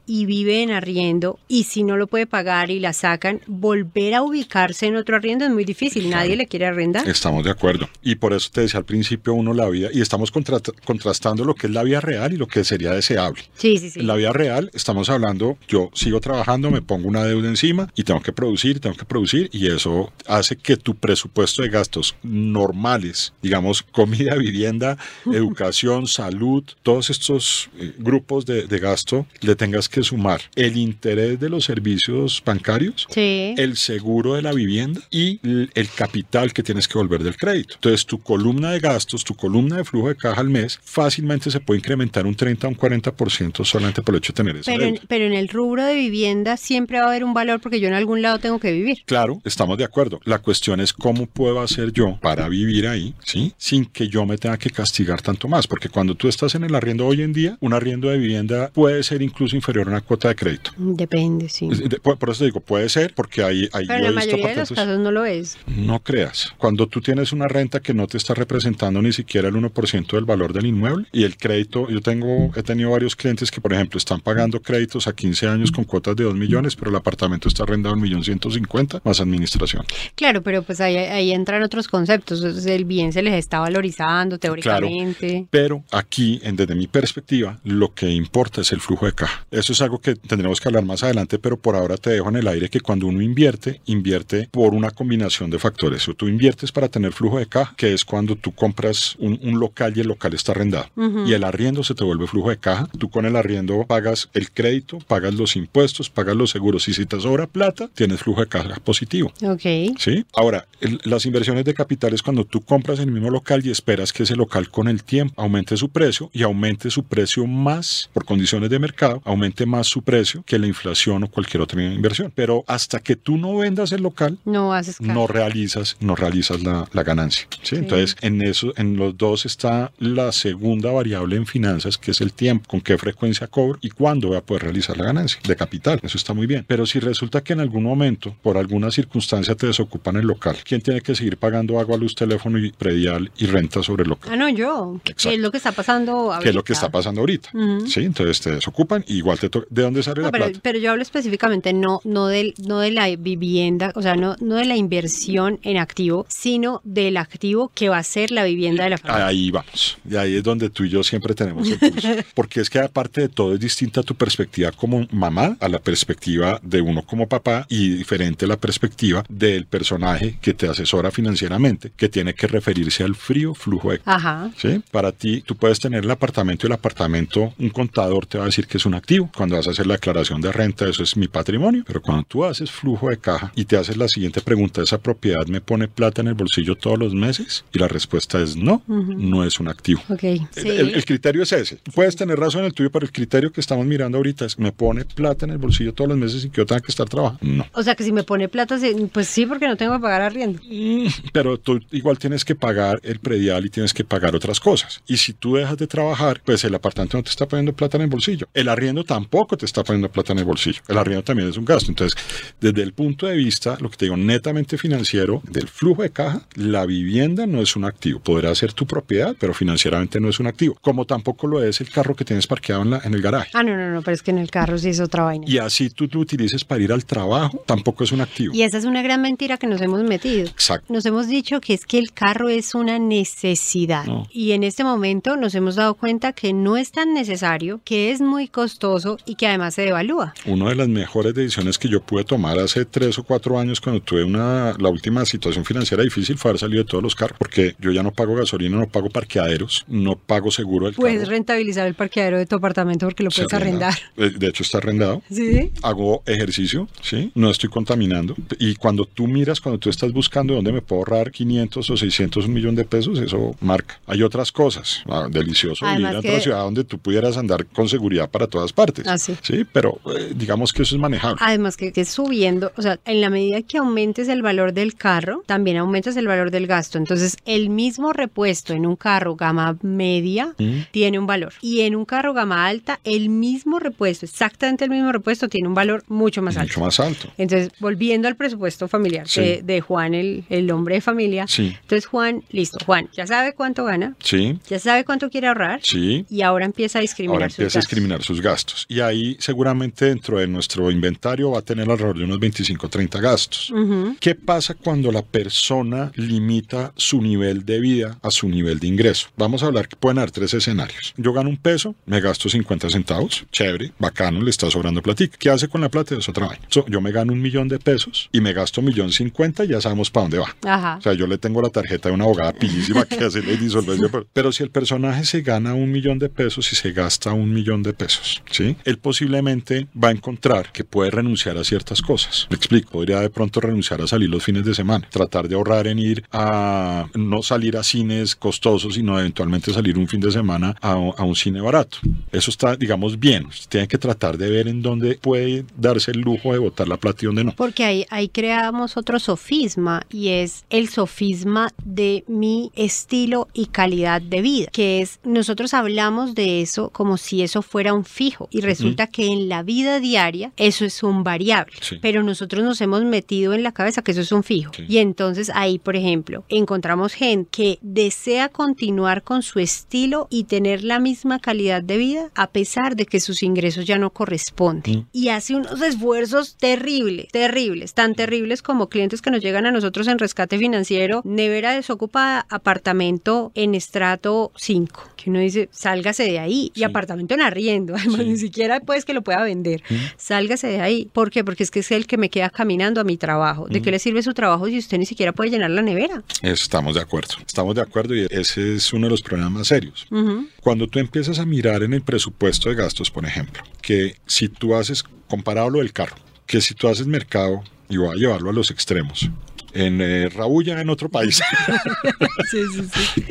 y vive en arriendo y si no lo puede pagar y la sacan, volver a ubicarse en otro arriendo es muy difícil. Nadie le quiere arrendar. Estamos de acuerdo. Y por eso te decía al principio uno la vida, y estamos contra- contrastando lo que es la vida real y lo que sería deseable. Sí, sí, sí. En la vida real estamos hablando, yo sigo trabajando, me pongo una deuda encima y tengo que producir, tengo que producir y eso hace que tu presupuesto de gastos normales, digamos comida, vivienda, educación, salud, todos estos eh, grupos de, de gasto, le tengas que sumar el interés de los servicios bancarios, Sí. el seguro de la vivienda y el capital que tienes que volver del crédito. Entonces, tu columna de gastos, tu columna de flujo de caja al mes, fácilmente se puede incrementar un 30 o un 40% solamente por el hecho de tener esa Pero pero en el rubro de vivienda siempre va a haber un valor porque yo en algún lado tengo que vivir. Claro, estamos de acuerdo. La cuestión es cómo puedo hacer yo para vivir ahí, ¿sí? Sin que yo me tenga que castigar tanto más. Porque cuando tú estás en el arriendo hoy en día, un arriendo de vivienda puede ser incluso inferior a una cuota de crédito. Depende, sí. Por por eso te digo, puede ser, porque ahí, ahí Pero yo la he visto mayoría de los casos no lo es. No creas. Cuando tú tienes una renta que no te está representando ni siquiera el 1% del valor del inmueble y el crédito, yo tengo, he tenido varios clientes que, por ejemplo, están pagando créditos a 15 años con cuotas de 2 millones, pero el apartamento está arrendado en 1.150.000 más administración. Claro, pero pues ahí, ahí entran otros conceptos. Entonces, el bien se les está valorizando teóricamente. Pero aquí, en- desde mi perspectiva, lo que importa es el flujo de caja. Eso es algo que tendremos que hablar más adelante, pero por ahora te dejo en el aire que cuando uno invierte, invierte por una combinación de factores. O tú inviertes para tener flujo de caja, que es cuando tú compras un, un local y el local está arrendado. Y el arriendo se te vuelve flujo de caja. Tú con el arriendo pagas el crédito, pagas los impuestos, pagas los seguros. Y si te sobra plata, tienes flujo de caja positivo. Ok. ¿Sí? Ahora, el- las inversiones de capital es cuando tú compras el mismo local y esperas que ese local con el tiempo aumente su precio y aumente su precio más, por condiciones de mercado, aumente más su precio que la inflación o cualquier otra inversión. Pero hasta que tú no vendas el local, No haces no realizas, no realizas la, la ganancia. ¿sí? Entonces, en eso, en los dos está la segunda variable en finanzas, que es el tiempo, con qué frecuencia cobro y cuándo voy a poder realizar la ganancia de capital. Eso está muy bien. Pero si resulta que en algún momento, por alguna circunstancia, te desocupan el local, ¿quién tiene que seguir pagando agua, luz, teléfono y predial y renta sobre el local? Ah, no, yo. ¿Qué es lo que está pasando ahorita? ¿Qué es lo que está pasando ahorita? Ujú. Sí, entonces te desocupan y igual te toca. ¿De dónde sale No, la pero, plata? pero yo hablo específicamente no, no, del, no de la vivienda, o sea, no, no de la inversión en activo, sino del activo que va a ser la vivienda de la familia. Ahí vamos. Y ahí es donde tú y yo siempre tenemos el pulso. Porque es que aparte de todo es distinta tu perspectiva como mamá a la perspectiva de uno como papá y diferente la perspectiva del personaje que te asesora financieramente, que tiene que referirse al frío flujo de Ajá. ¿Sí? Para ti, tú puedes tener el apartamento y el apartamento, un contador te va a decir que es un activo. Cuando vas a hacer la declaración de renta, eso es mi patrimonio. Pero cuando tú haces flujo de caja y te haces la siguiente pregunta, ¿esa propiedad me pone plata en el bolsillo todos los meses? Y la respuesta es no, no es un activo. Ok. El- Sí. El, el criterio es ese. Puedes tener razón en el tuyo, pero el criterio que estamos mirando ahorita es, ¿me pone plata en el bolsillo todos los meses sin que yo tenga que estar trabajando? No. O sea, que si me pone plata, pues sí, porque no tengo que pagar arriendo. Mm, Pero tú igual tienes que pagar el predial y tienes que pagar otras cosas. Y si tú dejas de trabajar, pues el apartamento no te está poniendo plata en el bolsillo. El arriendo tampoco te está poniendo plata en el bolsillo. El arriendo también es un gasto. Entonces, desde el punto de vista, lo que te digo, netamente financiero, del flujo de caja, la vivienda no es un activo. Podrá ser tu propiedad, pero financieramente no es un activo. Como tampoco lo es el carro que tienes parqueado en, la- en el garaje. Ah, no, no, no, pero es que en el carro sí es otra vaina. Y así tú lo utilices para ir al trabajo, tampoco es un activo. Y esa es una gran mentira que nos hemos metido. Exacto. Nos hemos dicho que es que el carro es una necesidad. No. Y en este momento nos hemos dado cuenta que no es tan necesario, que es muy costoso y que además se devalúa. Una de las mejores decisiones que yo pude tomar hace tres o cuatro años cuando tuve una, la última situación financiera difícil fue haber salido de todos los carros, porque yo ya no pago gasolina, no pago parqueaderos, no pago seguro del Puedes carro. rentabilizar el parqueadero de tu apartamento porque lo puedes arrendar. Eh, De hecho está arrendado. ¿Sí? Hago ejercicio, ¿sí? No estoy contaminando. Y cuando tú miras, cuando tú estás buscando dónde me puedo ahorrar 500 o 600, un millón de pesos, eso marca. Hay otras cosas. Ah, delicioso Además vivir en otra ciudad donde tú pudieras andar con seguridad para todas partes. Ah, sí. Sí, pero eh, digamos que eso es manejable. Además que, que subiendo, o sea, en la medida que aumentes el valor del carro, también aumentas el valor del gasto. Entonces, el mismo repuesto en un carro gama media Mm. tiene un valor. Y en un carro gama alta, el mismo repuesto, exactamente el mismo repuesto, tiene un valor mucho más alto. Mucho más alto. Entonces, volviendo al presupuesto familiar Sí. de, de Juan, el, el hombre de familia. Sí. Entonces, Juan, listo. Juan ya sabe cuánto gana, Sí, ya sabe cuánto quiere ahorrar sí. y ahora empieza a discriminar Ahora sus empieza a gastos. discriminar sus gastos. Y ahí seguramente dentro de nuestro inventario va a tener alrededor de unos 25 o 30 gastos. ¿Qué pasa cuando la persona limita su nivel de vida a su nivel de ingreso? Vamos a hablar que pueden haber tres escenarios. Yo gano un peso, me gasto 50 centavos, chévere, bacano, le está sobrando platica. ¿Qué hace con la plata? Es otra vaina. So, yo me gano un millón de pesos y me gasto un millón cincuenta ya sabemos para dónde va. Ajá. O sea, yo le tengo la tarjeta de una abogada pillísima que hace la disolvencia. pero- Pero si el personaje se gana un millón de pesos y se gasta un millón de pesos, ¿sí? Él posiblemente va a encontrar que puede renunciar a ciertas cosas. Me explico. Podría de pronto renunciar a salir los fines de semana. Tratar de ahorrar en ir a no salir a cines costosos, sino eventualmente salir un fin de semana a, a un cine barato. Eso está, digamos, bien. Usted tiene que tratar de ver en dónde puede darse el lujo de botar la plata y dónde no. Porque ahí, ahí creamos otro sofisma y es el sofisma de mi estilo y calidad de vida, que es nosotros hablamos de eso como si eso fuera un fijo y resulta que en la vida diaria eso es un variable, Sí. pero nosotros nos hemos metido en la cabeza que eso es un fijo Sí. y entonces ahí, por ejemplo, encontramos gente que desea continuar con su estilo y tener la misma calidad de vida a pesar de que sus ingresos ya no corresponden Mm. y hace unos esfuerzos terribles, terribles, tan terribles como clientes que nos llegan a nosotros en rescate financiero, nevera desocupada, apartamento en estrato 5, que uno dice, sálgase de ahí, y apartamento en arriendo, además Sí. ni siquiera pues que lo pueda vender, sálgase de ahí, ¿por qué? Porque es que es el que me queda caminando a mi trabajo, ¿de qué le sirve su trabajo si usted ni siquiera puede llenar la nevera? Estamos de acuerdo. Estamos de acuerdo y ese es uno de los problemas más serios. Cuando tú empiezas a mirar en el presupuesto de gastos, por ejemplo, que si tú haces, comparado lo del carro, que si tú haces mercado, y voy a llevarlo a los extremos, en eh, Rabulla, en otro país, Sí, sí, sí.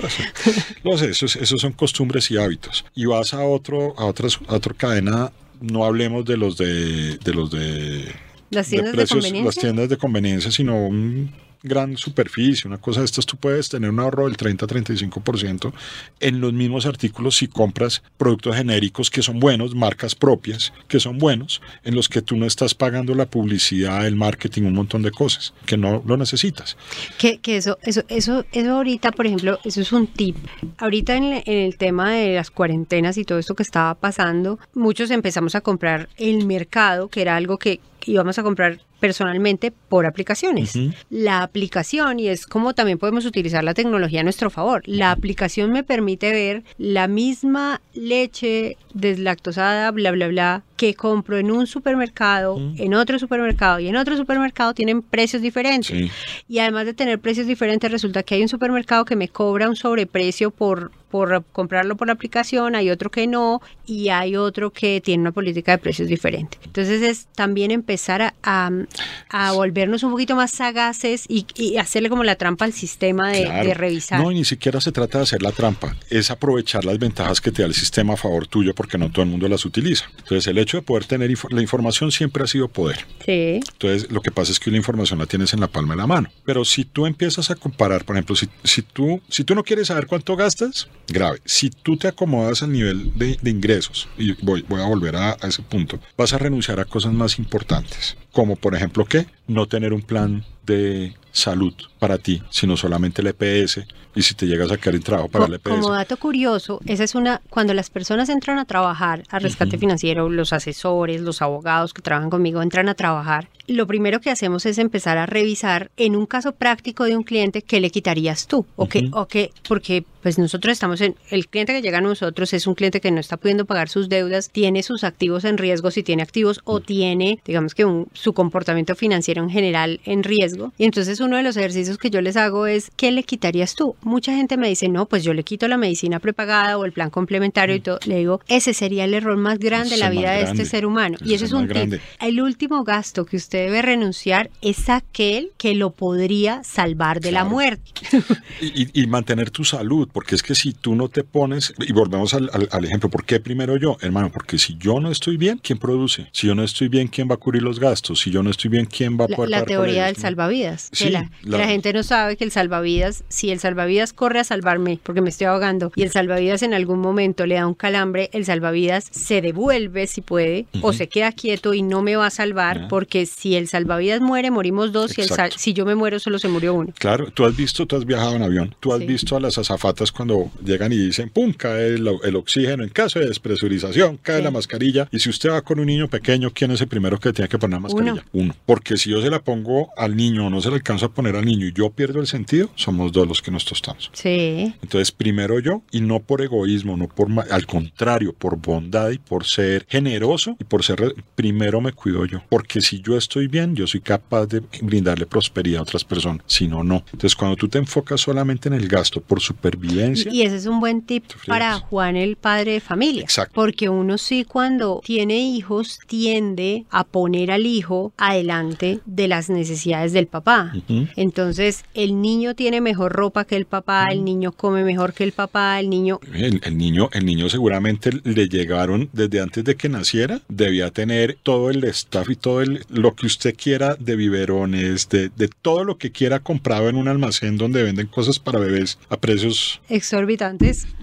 no sé, esos, esos son costumbres y hábitos. Y vas a otro, a otras, a otra cadena, no hablemos de los de, de los de Las de tiendas de, precios, conveniencia. las tiendas de conveniencia, sino un gran superficie, una cosa de estas, tú puedes tener un ahorro del 30-35% en los mismos artículos si compras productos genéricos que son buenos, marcas propias que son buenos, en los que tú no estás pagando la publicidad, el marketing, un montón de cosas que no lo necesitas. Que, que eso, eso, eso, eso ahorita, por ejemplo, eso es un tip. Ahorita en, en el tema de las cuarentenas y todo esto que estaba pasando, muchos empezamos a comprar el mercado, que era algo que íbamos a comprar personalmente por aplicaciones. La aplicación, y es como también podemos utilizar la tecnología a nuestro favor, la aplicación me permite ver la misma leche deslactosada, bla, bla, bla, que compro en un supermercado, Mm. en otro supermercado y en otro supermercado tienen precios diferentes. Sí. Y además de tener precios diferentes, resulta que hay un supermercado que me cobra un sobreprecio por, por comprarlo por la aplicación, hay otro que no, y hay otro que tiene una política de precios diferente. Entonces es también empezar a, a, a volvernos un poquito más sagaces y, y hacerle como la trampa al sistema de, Claro. de revisar. No, y ni siquiera se trata de hacer la trampa, es aprovechar las ventajas que te da el sistema a favor tuyo porque no todo el mundo las utiliza. Entonces el hecho de poder tener la información siempre ha sido poder. Sí. Entonces, lo que pasa es que la información la tienes en la palma de la mano. Pero si tú empiezas a comparar, por ejemplo, si, si, tú, si tú no quieres saber cuánto gastas, grave. Si tú te acomodas al nivel de, ingresos, y voy, voy a volver a, a ese punto, vas a renunciar a cosas más importantes, como por ejemplo, ¿qué? No tener un plan de salud para ti, sino solamente el EPS y si te llegas a quedar en trabajo para el EPS. Como dato curioso, esa es una, cuando las personas entran a trabajar a rescate financiero, los asesores, los abogados que trabajan conmigo entran a trabajar, lo primero que hacemos es empezar a revisar en un caso práctico de un cliente qué le quitarías tú o o qué, porque pues nosotros estamos en, el cliente que llega a nosotros es un cliente que no está pudiendo pagar sus deudas, tiene sus activos en riesgo si tiene activos o tiene, digamos que un, su comportamiento financiero en general en riesgo. Y entonces uno de los ejercicios que yo les hago es, ¿qué le quitarías tú? Mucha gente me dice, no, pues yo le quito la medicina prepagada o el plan complementario y todo. Le digo, ese sería el error más grande en la vida de este ser humano. y ese es un tip. El último gasto que usted debe renunciar es aquel que lo podría salvar de la muerte. y, mantener tu salud, porque es que si tú no te pones, y volvemos al, ejemplo, ¿por qué primero yo? Hermano, porque si yo no estoy bien, ¿quién produce? Si yo no estoy bien, ¿quién va a cubrir los gastos? Si yo no estoy bien, ¿quién va a poder La, la teoría del salvavidas. la, la gente no sabe que el salvavidas, si el salvavidas corre a salvarme porque me estoy ahogando y el salvavidas en algún momento le da un calambre, el salvavidas se devuelve si puede o se queda quieto y no me va a salvar porque si el salvavidas muere, morimos dos y el si yo me muero solo se murió uno. Claro, tú has visto, tú has viajado en avión, tú has visto a las azafatas cuando llegan y dicen, ¡pum!, cae el, oxígeno en caso de despresurización, cae la mascarilla y si usted va con un niño pequeño, ¿quién es el primero que tiene que poner la mascarilla? Uno. Porque si yo se la pongo al niño o no se la alcanzo a poner al niño y yo pierdo el sentido, somos dos los que nos tostamos. Sí. Entonces, primero yo y no por egoísmo, no por al contrario, por bondad y por ser generoso y por ser primero me cuido yo, porque si yo estoy bien, yo soy capaz de brindarle prosperidad a otras personas, si no no. Entonces, cuando tú te enfocas solamente en el gasto por supervivencia y ese es un buen tip para Juan el padre de familia, Exacto. porque uno sí cuando tiene hijos tiende a poner al hijo adelante de las necesidades del papá. Entonces, el niño tiene mejor ropa que el papá, el niño come mejor que el papá, el niño... El, niño, el niño seguramente le llegaron desde antes de que naciera, debía tener todo el staff y todo el, lo que usted quiera de biberones, de, de todo lo que quiera comprado en un almacén donde venden cosas para bebés a precios exorbitantes.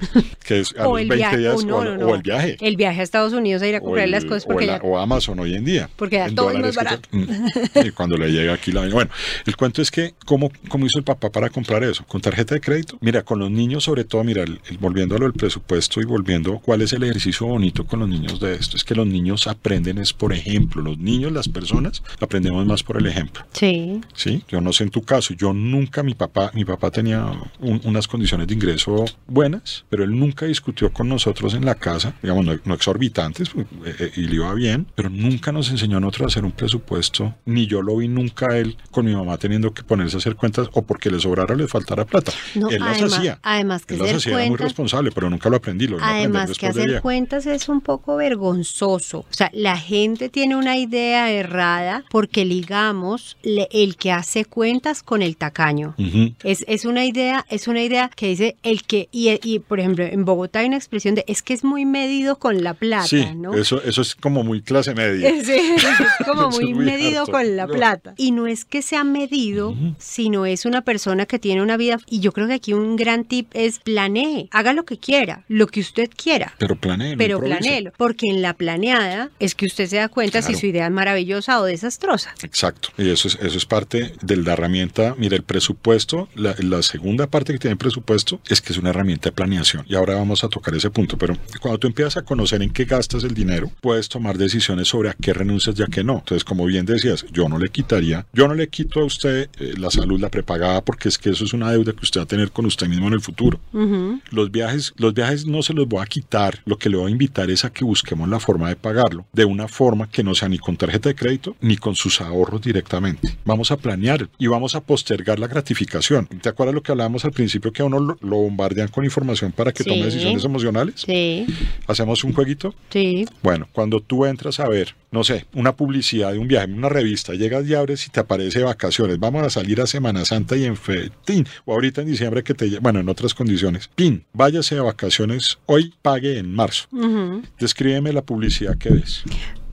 Que es o el viaje, o, el viaje. El viaje a Estados Unidos a ir a comprar las cosas porque o, Amazon hoy en día. Porque ya todo es más barato. Mm. y cuando le llega aquí la bueno, el cuento es que cómo, cómo hizo el papá para comprar eso, con tarjeta de crédito. Mira, con los niños sobre todo, mira, el, volviendo a lo del presupuesto y volviendo, ¿cuál es el ejercicio bonito con los niños de esto? Es que los niños aprenden es por ejemplo, los niños, las personas aprendemos más por el ejemplo. Sí. Sí, yo no sé en tu caso, yo nunca mi papá, mi papá tenía unas condiciones de ingreso buenas, pero él nunca discutió con nosotros en la casa, digamos, no, exorbitantes, pues, eh, eh, y le iba bien, pero nunca nos enseñó a nosotros a hacer un presupuesto, ni yo lo vi nunca él con mi mamá teniendo que ponerse a hacer cuentas o porque le sobrara o le faltara plata. él las hacía. Además que él las hacía, era muy responsable, pero nunca lo aprendí. Lo además que hacer cuentas es un poco vergonzoso. O sea, la gente tiene una idea errada porque ligamos el que hace cuentas con el tacaño. es, es una idea, es una idea que dice el que, y, por ejemplo, en Bogotá hay una expresión de es que es muy medido con la plata, sí, ¿no? Eso, eso es como muy clase media. Sí, es como muy, medido con la plata. Y no es que sea medido, sino es una persona que tiene una vida. Y yo creo que aquí un gran tip es planee, haga lo que quiera, lo que usted quiera. Pero planee. Pero planeelo, porque en la planeada es que usted se da cuenta si su idea es maravillosa o desastrosa. Exacto. Y eso es, eso es parte de la herramienta. Mira, el presupuesto, la, la segunda parte que tiene el presupuesto es que es una herramienta de planeación. Y ahora vamos a tocar ese punto. Pero cuando tú empiezas a conocer en qué gastas el dinero, puedes tomar decisiones sobre a qué renuncias y a qué no. Entonces, como bien decías, yo no le quitaría, yo no le quito a usted eh, la salud, la prepagada, porque es que eso es una deuda que usted va a tener con usted mismo en el futuro. Los viajes, los viajes no se los voy a quitar. Lo que le voy a invitar es a que busquemos la forma de pagarlo de una forma que no sea ni con tarjeta de crédito ni con sus ahorros directamente. Vamos a planear y vamos a postergar la gratificación. ¿Te acuerdas lo que hablábamos al principio que a uno lo, bombardean con información para que tome decisiones emocionales? Sí. ¿Hacemos un jueguito? Sí. Bueno, cuando tú entras a ver, no sé, una publicidad de un viaje, una revista, llegas y abres y te aparece vacaciones, vamos a salir a Semana Santa y en fe, o ahorita en diciembre que te, bueno, en otras condiciones, pin, váyase a vacaciones hoy, pague en marzo. Descríbeme la publicidad que ves.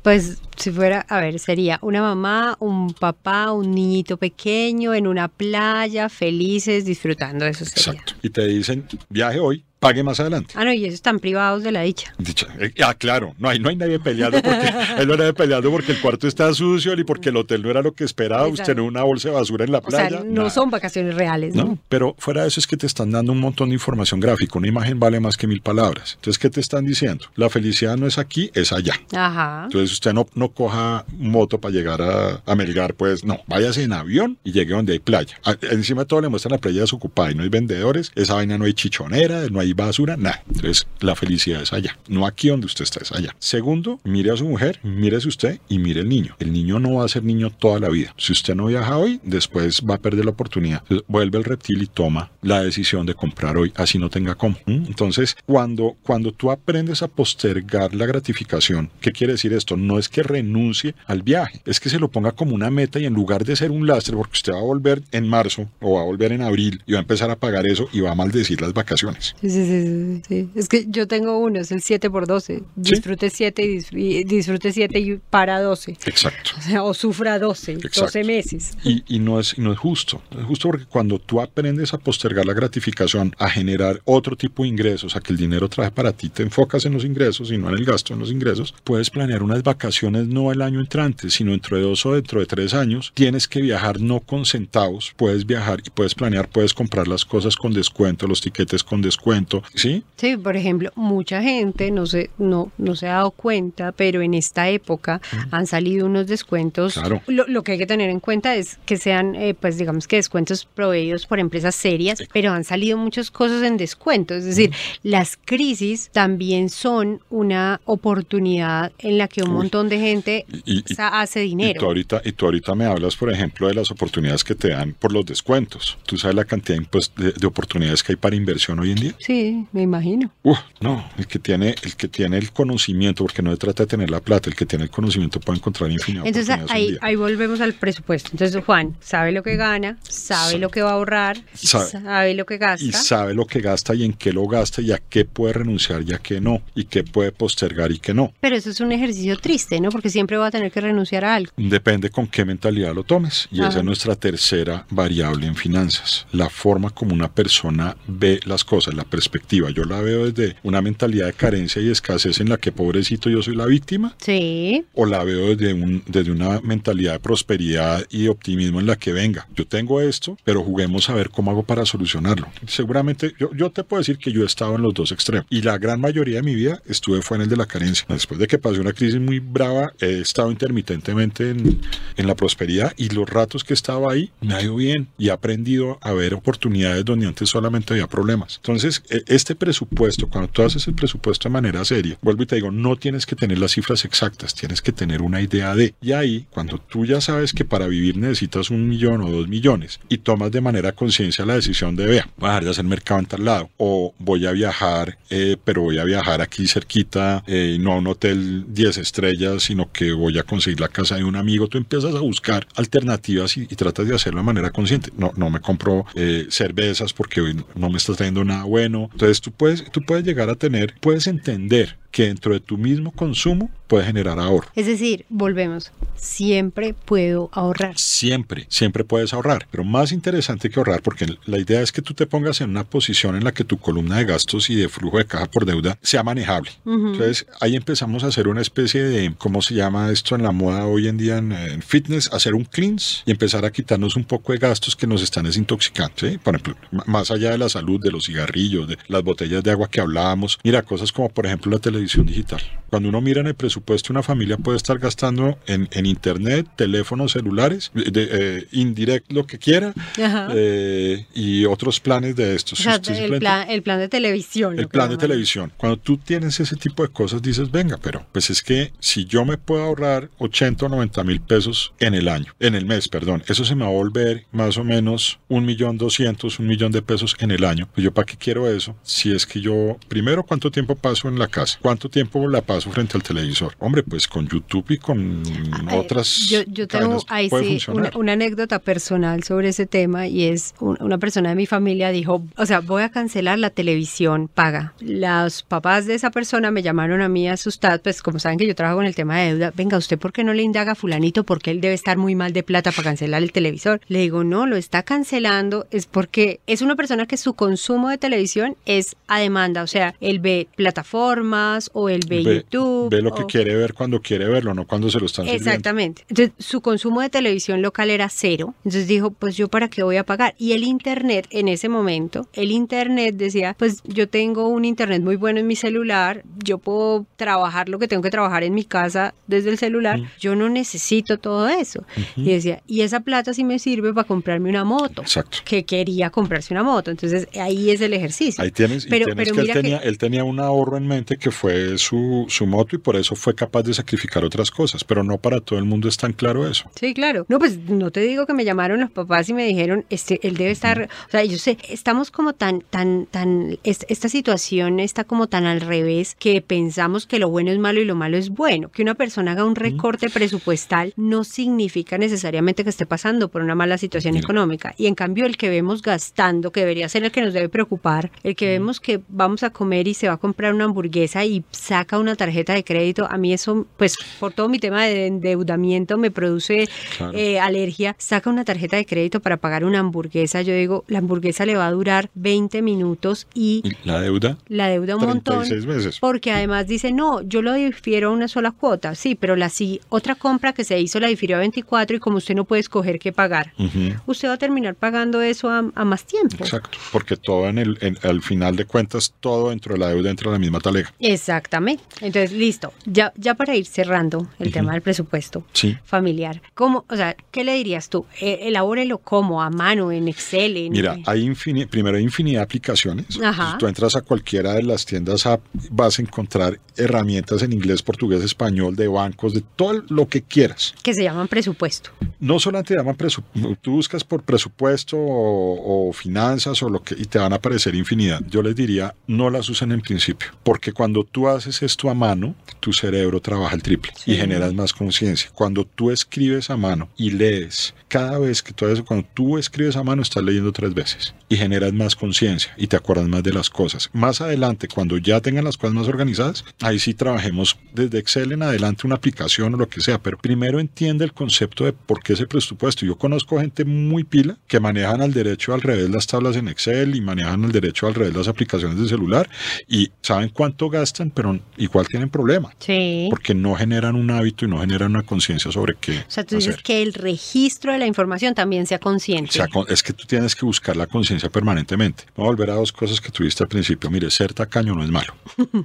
Pues si fuera, a ver, sería una mamá, un papá, un niñito pequeño en una playa, felices, disfrutando de. Sería. Exacto. Y te dicen, viaje hoy, pague más adelante. Ah, no, y ellos están privados de la dicha. Dicha, eh, ah, claro, no hay, no hay nadie peleando porque él no era peleando porque el cuarto está sucio ni porque el hotel no era lo que esperaba, usted no una bolsa de basura en la O playa. sea, no nada. son vacaciones reales, ¿no? No, pero fuera de eso es que te están dando un montón de información gráfica. Una imagen vale más que mil palabras. Entonces, ¿qué te están diciendo? La felicidad no es aquí, es allá. Ajá. Entonces usted no, no coja moto para llegar a, a Melgar, pues no, váyase en avión y llegue donde hay playa. A- encima de todo le muestran la playa desocupada y no hay vendedores, esa vaina no hay chichonera, no hay basura, nada. Entonces la felicidad es allá, no aquí donde usted está, es allá. Segundo, mire a su mujer, mírese usted y mire el niño. El niño no va a ser niño toda la vida. Si usted no viaja hoy, después va a perder la oportunidad. Vuelve el reptil y toma la decisión de comprar hoy, así no tenga cómo. Entonces, cuando, cuando tú aprendes a postergar la gratificación, ¿qué quiere decir esto? No es que renuncie al viaje, es que se lo ponga como una meta y en lugar de ser un lastre, porque usted va a volver en marzo o va a volver en abril y va a empezar a pagar eso y va a maldecir las vacaciones. Sí, sí, sí, sí, sí. Es que yo tengo uno, es el 7 por 12. Disfrute 7 y, dis- y disfrute 7 y para 12. Exacto. O sea, o sufra 12, Exacto. 12 meses. Y, y no, es, y no es justo. Es justo porque cuando tú aprendes a postergar la gratificación, a generar otro tipo de ingresos, a que el dinero trae para ti, te enfocas en los ingresos y no en el gasto, en los ingresos, puedes planear unas vacaciones no el año entrante, sino dentro de dos o dentro de tres años. Tienes que viajar no con centavos, puedes viajar y puedes planear, puedes comprar las cosas con descuento, los tiquetes con descuento, ¿sí? Sí, por ejemplo, mucha gente no se, no, no se ha dado cuenta, pero en esta época han salido unos descuentos. Claro. Lo, lo que hay que tener en cuenta es que sean, eh, pues digamos que descuentos proveídos por empresas serias, pero han salido muchas cosas en descuento. Es decir, las crisis también son una oportunidad en la que un Uy. montón de gente Y- hace Y tú, dinero. ahorita, y tú ahorita me hablas, por ejemplo, de las oportunidades que te dan por los descuentos. ¿Tú sabes la cantidad de- de oportunidades que hay para inversión hoy en día? Sí, me imagino. Uf, no, el que tiene, el que tiene el conocimiento, porque no se trata de tener la plata, el que tiene el conocimiento puede encontrar infinidad Entonces ahí, ahí volvemos al presupuesto. Entonces Juan sabe lo que gana, sabe Sa- lo que va a ahorrar, Sabe- sabe, lo que gasta. y sabe lo que gasta y en qué lo gasta y a qué puede renunciar y a qué no, y qué puede postergar y qué no. Pero eso es un ejercicio triste, ¿no? Porque siempre va a tener que renunciar a algo. Depende con qué mentalidad lo tomes. Y esa Ajá. es nuestra tercera variable en finanzas. La forma como una persona ve las cosas, la perspectiva. Yo la veo desde una mentalidad de carencia y escasez en la que pobrecito yo soy la víctima. Sí. O la veo desde, un, desde una mentalidad de prosperidad y optimismo en la que venga. Yo tengo esto, pero juguemos a ver cómo hago para solucionarlo. Seguramente yo, yo te puedo decir que yo he estado en los dos extremos. Y la gran mayoría de mi vida estuve fue en el de la carencia. Después de que pasé una crisis muy brava, he estado intermitentemente en, en la prosperidad y los ratos que estaba ahí me ha ido bien y he aprendido a ver oportunidades donde antes solamente había problemas. Entonces, este presupuesto, cuando tú haces el presupuesto de manera seria, vuelvo y te digo, no tienes que tener las cifras exactas, tienes que tener una idea de. Y ahí, cuando tú ya sabes que para vivir necesitas un millón o dos millones y tomas de manera conciencia la decisión de, vea, voy a dejar de hacer mercado en tal lado o voy a viajar, eh, pero voy a viajar aquí cerquita, eh, no a un hotel 10 estrellas, sino que voy a conseguir la casa de un amigo, tú empiezas a buscar alternativas y, y tratas de hacerlo de manera consciente. No, no me compro eh, cervezas porque hoy no me está trayendo nada bueno. Entonces tú puedes, tú puedes llegar a tener, puedes entender que dentro de tu mismo consumo puedes generar ahorro. Es decir, volvemos. Siempre puedo ahorrar. Siempre, siempre puedes ahorrar, pero más interesante que ahorrar, porque la idea es que tú te pongas en una posición en la que tu columna de gastos y de flujo de caja por deuda sea manejable. Entonces ahí empezamos a hacer una especie de, ¿cómo se llama esto en la moda hoy en día en, en fitness? Hacer un cleanse y empezar a quitarnos un poco de gastos que nos están desintoxicando. ¿sí? Por ejemplo, más allá de la salud, de los cigarrillos, de las botellas de agua que hablábamos, mira cosas como por ejemplo la televisión digital. Cuando uno mira en el presupuesto, una familia puede estar gastando en, en internet, teléfonos celulares, de, eh, indirect lo que quiera, eh, y otros planes de estos. O sea, Usted el plan, el plan de televisión. el plan de televisión. Cuando tú tienes ese tipo de cosas, dices, venga, pero pues es que si yo me puedo ahorrar 80 o 90 mil pesos en el año, en el mes, perdón, eso se me va a volver más o menos un millón doscientos, un millón de pesos en el año. Pues yo para qué quiero eso? Si es que yo, primero, ¿cuánto tiempo paso en la casa? ¿cuánto tiempo la paso frente al televisor? Hombre, pues con YouTube y con Ah, eh, otras. Yo, yo tengo ahí sí, una, una anécdota personal sobre ese tema y es un- una persona de mi familia dijo, o sea, voy a cancelar la televisión paga. Los papás de esa persona me llamaron a mí asustados, pues como saben que yo trabajo con el tema de deuda, venga, ¿usted por qué no le indaga a fulanito porque él debe estar muy mal de plata para cancelar el televisor? Le digo, no, lo está cancelando es porque es una persona que su consumo de televisión es a demanda, o sea, él ve plataformas o él ve, Ve- YouTube. Ve lo que quiere ver cuando quiere verlo, no cuando se lo están sirviendo. Exactamente. Entonces, su consumo de televisión local era cero. Entonces dijo, pues yo para qué voy a pagar. Y el internet en ese momento, el internet decía, pues yo tengo un internet muy bueno en mi celular, yo puedo trabajar lo que tengo que trabajar en mi casa desde el celular, yo no necesito todo eso. Y decía, y esa plata sí me sirve para comprarme una moto. Exacto. Que quería comprarse una moto. Entonces ahí es el ejercicio. Ahí tienes, y Pero- tienes pero que, él que- tenía, él tenía un ahorro en mente que fue su, su moto y por eso fue capaz de sacrificar otras cosas, pero no para todo el mundo es tan claro eso. Sí, claro. No, pues no te digo que me llamaron los papás y me dijeron, este, él debe estar, o sea, yo sé, estamos como tan, tan, tan, es- esta situación está como tan al revés que pensamos que lo bueno es malo y lo malo es bueno. Que una persona haga un recorte presupuestal no significa necesariamente que esté pasando por una mala situación económica. Y en cambio el que vemos gastando, que debería ser el que nos debe preocupar, el que vemos que vamos a comer y se va a comprar una hamburguesa y saca una tarjeta de crédito, a mí eso, pues por todo mi tema de endeudamiento me produce Claro. eh, alergia, saca una tarjeta de crédito para pagar una hamburguesa. Yo digo, la hamburguesa le va a durar 20 minutos y la deuda, la deuda un montón. 36 veces. Porque además dice, no, yo lo difiero a una sola cuota. Sí, pero la sí, otra compra que se hizo la difirió a 24 y como usted no puede escoger qué pagar, usted va a terminar pagando eso a, a más tiempo. Exacto, porque todo en el, en- al final de cuentas, todo dentro de la deuda entra en la misma talega. Exactamente. Entonces, listo. Ya, ya para ir cerrando el tema del presupuesto Sí. familiar, ¿cómo, o sea, qué le dirías tú? Eh, elabórelo como, a mano, en Excel, en... Mira, hay infini- primero hay infinidad de aplicaciones. Ajá. Si tú entras a cualquiera de las tiendas app, vas a encontrar herramientas en inglés, portugués, español, de bancos, de todo lo que quieras. que se llaman presupuesto. No solamente te llaman presupuesto, tú buscas por presupuesto o, o finanzas o lo que y te van a aparecer infinidad. Yo les diría, no las usen en principio, porque cuando tú haces esto a mano, tu cerebro trabaja el triple Sí. y generas más conciencia. Cuando tú escribes a mano y lees, cada vez que tú haces, cuando tú escribes a mano, estás leyendo tres veces y generas más conciencia y te acuerdas más de las cosas. Más adelante, cuando ya tengan las cosas más organizadas, ahí sí trabajemos desde Excel en adelante una aplicación o lo que sea, pero primero entiende el concepto de por qué ese presupuesto. Yo conozco gente muy pila que manejan al derecho al revés las tablas en Excel y manejan al derecho al revés las aplicaciones de celular y saben cuánto gastan, pero igual tienen problema Sí. porque no generan un hábito y no generan una conciencia sobre qué O sea, tú dices hacer. que el registro de la información también sea consciente. O sea, con- es que tú tienes que buscar la conciencia permanentemente. Voy a volver a dos cosas que tuviste al principio. Mire, ser tacaño no es malo.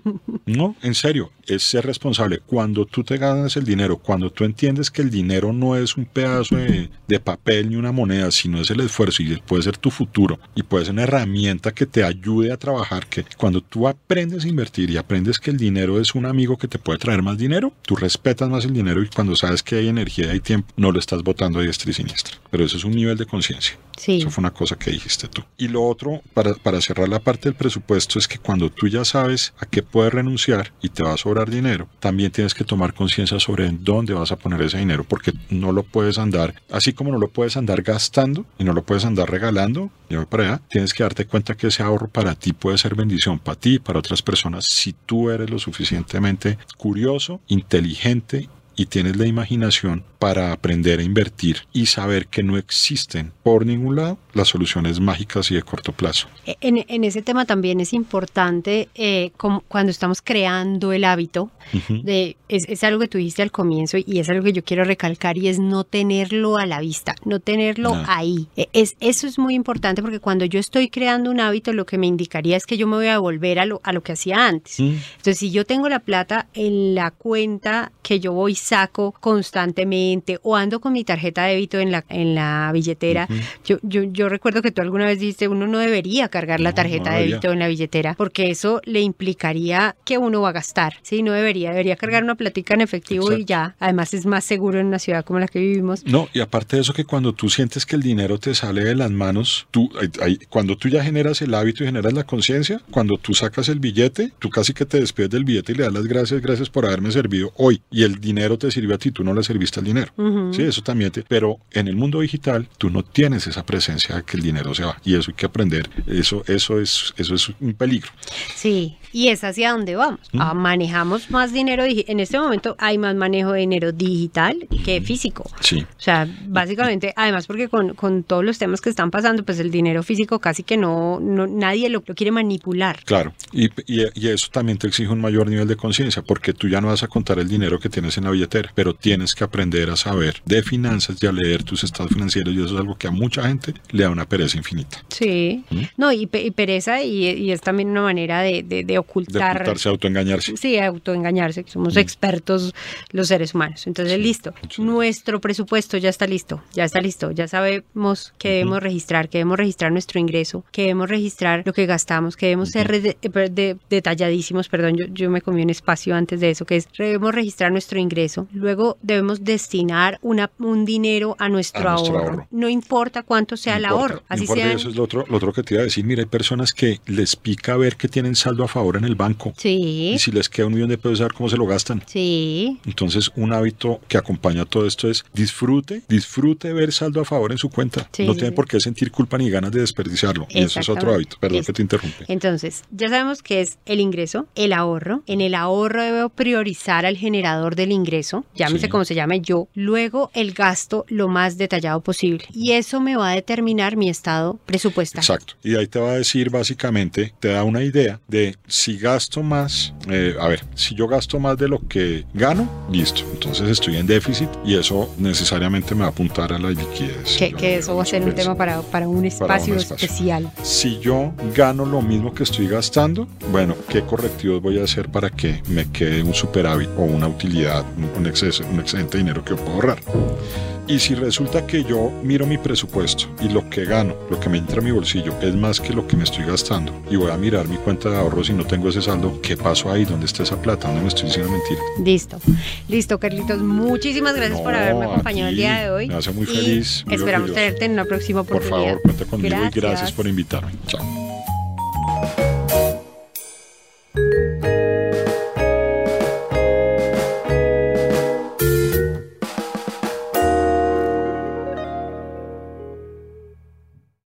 No, en serio, es ser responsable. Cuando tú te ganas el dinero, cuando tú entiendes que el dinero no es un pedazo de, de papel ni una moneda, sino es el esfuerzo y puede ser tu futuro y puede ser una herramienta que te ayude a trabajar, que cuando tú aprendes a invertir y aprendes que el dinero es un amigo que te puede traer más dinero, tú respetas más el dinero y cuando sabes que hay energía y hay tiempo, no lo estás botando a diestra y siniestra. Pero eso es un nivel de conciencia. Sí. Eso fue una cosa que dijiste tú. Y lo otro, para, para cerrar la parte del presupuesto, es que cuando tú ya sabes a qué puedes renunciar y te va a sobrar dinero, también tienes que tomar conciencia sobre en dónde vas a poner ese dinero, porque no lo puedes andar, así como no lo puedes andar gastando y no lo puedes andar regalando, ya voy para allá, tienes que darte cuenta que ese ahorro para ti puede ser bendición, para ti y para otras personas, si tú eres lo suficientemente curioso, inteligente y tienes la imaginación para aprender a invertir y saber que no existen por ningún lado las soluciones mágicas y de corto plazo. En, en ese tema también es importante eh, como cuando estamos creando el hábito, Ujú. de, es, es algo que tú dijiste al comienzo y es algo que yo quiero recalcar y es no tenerlo a la vista, no tenerlo No. ahí. E- Es, eso es muy importante porque cuando yo estoy creando un hábito lo que me indicaría es que yo me voy a volver a lo, a lo que hacía antes. Mm. Entonces, si yo tengo la plata en la cuenta que yo voy saco constantemente o ando con mi tarjeta de débito en la, en la billetera. yo, yo, yo recuerdo que tú alguna vez dijiste, uno no debería cargar la No, tarjeta no de débito en la billetera porque eso le implicaría que uno va a gastar. Sí, no debería. Debería cargar una platica en efectivo y ya. Además es más seguro en una ciudad como la que vivimos. No, y aparte de eso que cuando tú sientes que el dinero te sale de las manos, tú, ahí- cuando tú ya generas el hábito y generas la conciencia, cuando tú sacas el billete, tú casi que te despides del billete y le das las gracias, gracias por haberme servido hoy. Y el dinero te sirve a ti, tú no le serviste al dinero. Sí, eso también te... Pero en el mundo digital, tú no tienes esa presencia de que el dinero se va. Y eso hay que aprender. Eso, eso, es, eso es un peligro. Sí, y es hacia dónde vamos. Ah, manejamos más dinero. En este momento hay más manejo de dinero digital que físico. Sí. O sea, básicamente, además porque con, con todos los temas que están pasando, pues el dinero físico casi que no, no nadie lo, lo quiere manipular. Claro, y, y- y eso también te exige un mayor nivel de conciencia, porque tú ya no vas a contar el dinero que tienes en la billetera, pero tienes que aprender a saber de finanzas y a leer tus estados financieros, y eso es algo que a mucha gente le da una pereza infinita. Sí. No, y, pe- y pereza, y, es también una manera de, de- de De ocultar. ocultarse, autoengañarse. Sí, autoengañarse, que somos expertos los seres humanos. Entonces, listo. Nuestro presupuesto ya está listo, ya está listo. Ya sabemos que debemos registrar, que debemos registrar nuestro ingreso, que debemos registrar lo que gastamos, que debemos ser de- de- de- detalladísimos. Perdón, yo, yo me comí un espacio antes de eso, que es debemos registrar nuestro ingreso. Luego debemos destinar una, un dinero a nuestro, A nuestro ahorro. ahorro. No importa cuánto sea el importa, ahorro. Así sean. eso es lo otro, lo otro que te iba a decir. Mira, hay personas que les pica ver que tienen saldo a favor en el banco. Sí, Y si les queda un millón de pesos, saber cómo se lo gastan. sí. Entonces, un hábito que acompaña todo esto es disfrute, disfrute ver saldo a favor en su cuenta. Sí, no sí, tiene sí. por qué sentir culpa ni ganas de desperdiciarlo. Y eso es otro hábito. Perdón que te interrumpe. Entonces, ya sabemos que es el ingreso, el ahorro. En el ahorro debo priorizar al generador del ingreso, llámese como se llame yo. Luego, el gasto lo más detallado posible. Y eso me va a determinar mi estado presupuestal. Exacto. Y ahí te va a decir básicamente, te da una idea de si gasto más, eh, a ver, si yo gasto más de lo que gano, listo. Entonces estoy en déficit y eso necesariamente me va a apuntar a la liquidez. Que, eso va a ser un tema para, para un espacio espacio. especial. Si yo gano lo mismo que estoy gastando, bueno, ¿qué correctivos voy a hacer para que me quede un superávit o una utilidad, un, un exceso, un excedente de dinero que yo puedo ahorrar? Y si resulta que yo miro mi presupuesto y lo que gano, lo que me entra a mi bolsillo es más que lo que me estoy gastando y voy a mirar mi cuenta de ahorros y no tengo ese saldo, ¿qué pasó ahí? ¿Dónde está esa plata? ¿Dónde me estoy diciendo mentira. Listo. Listo, Carlitos. Muchísimas gracias por haberme acompañado el día de hoy. Me hace muy feliz. Esperamos tenerte en una próxima oportunidad. Por favor, cuenta conmigo y gracias por invitarme. Chao.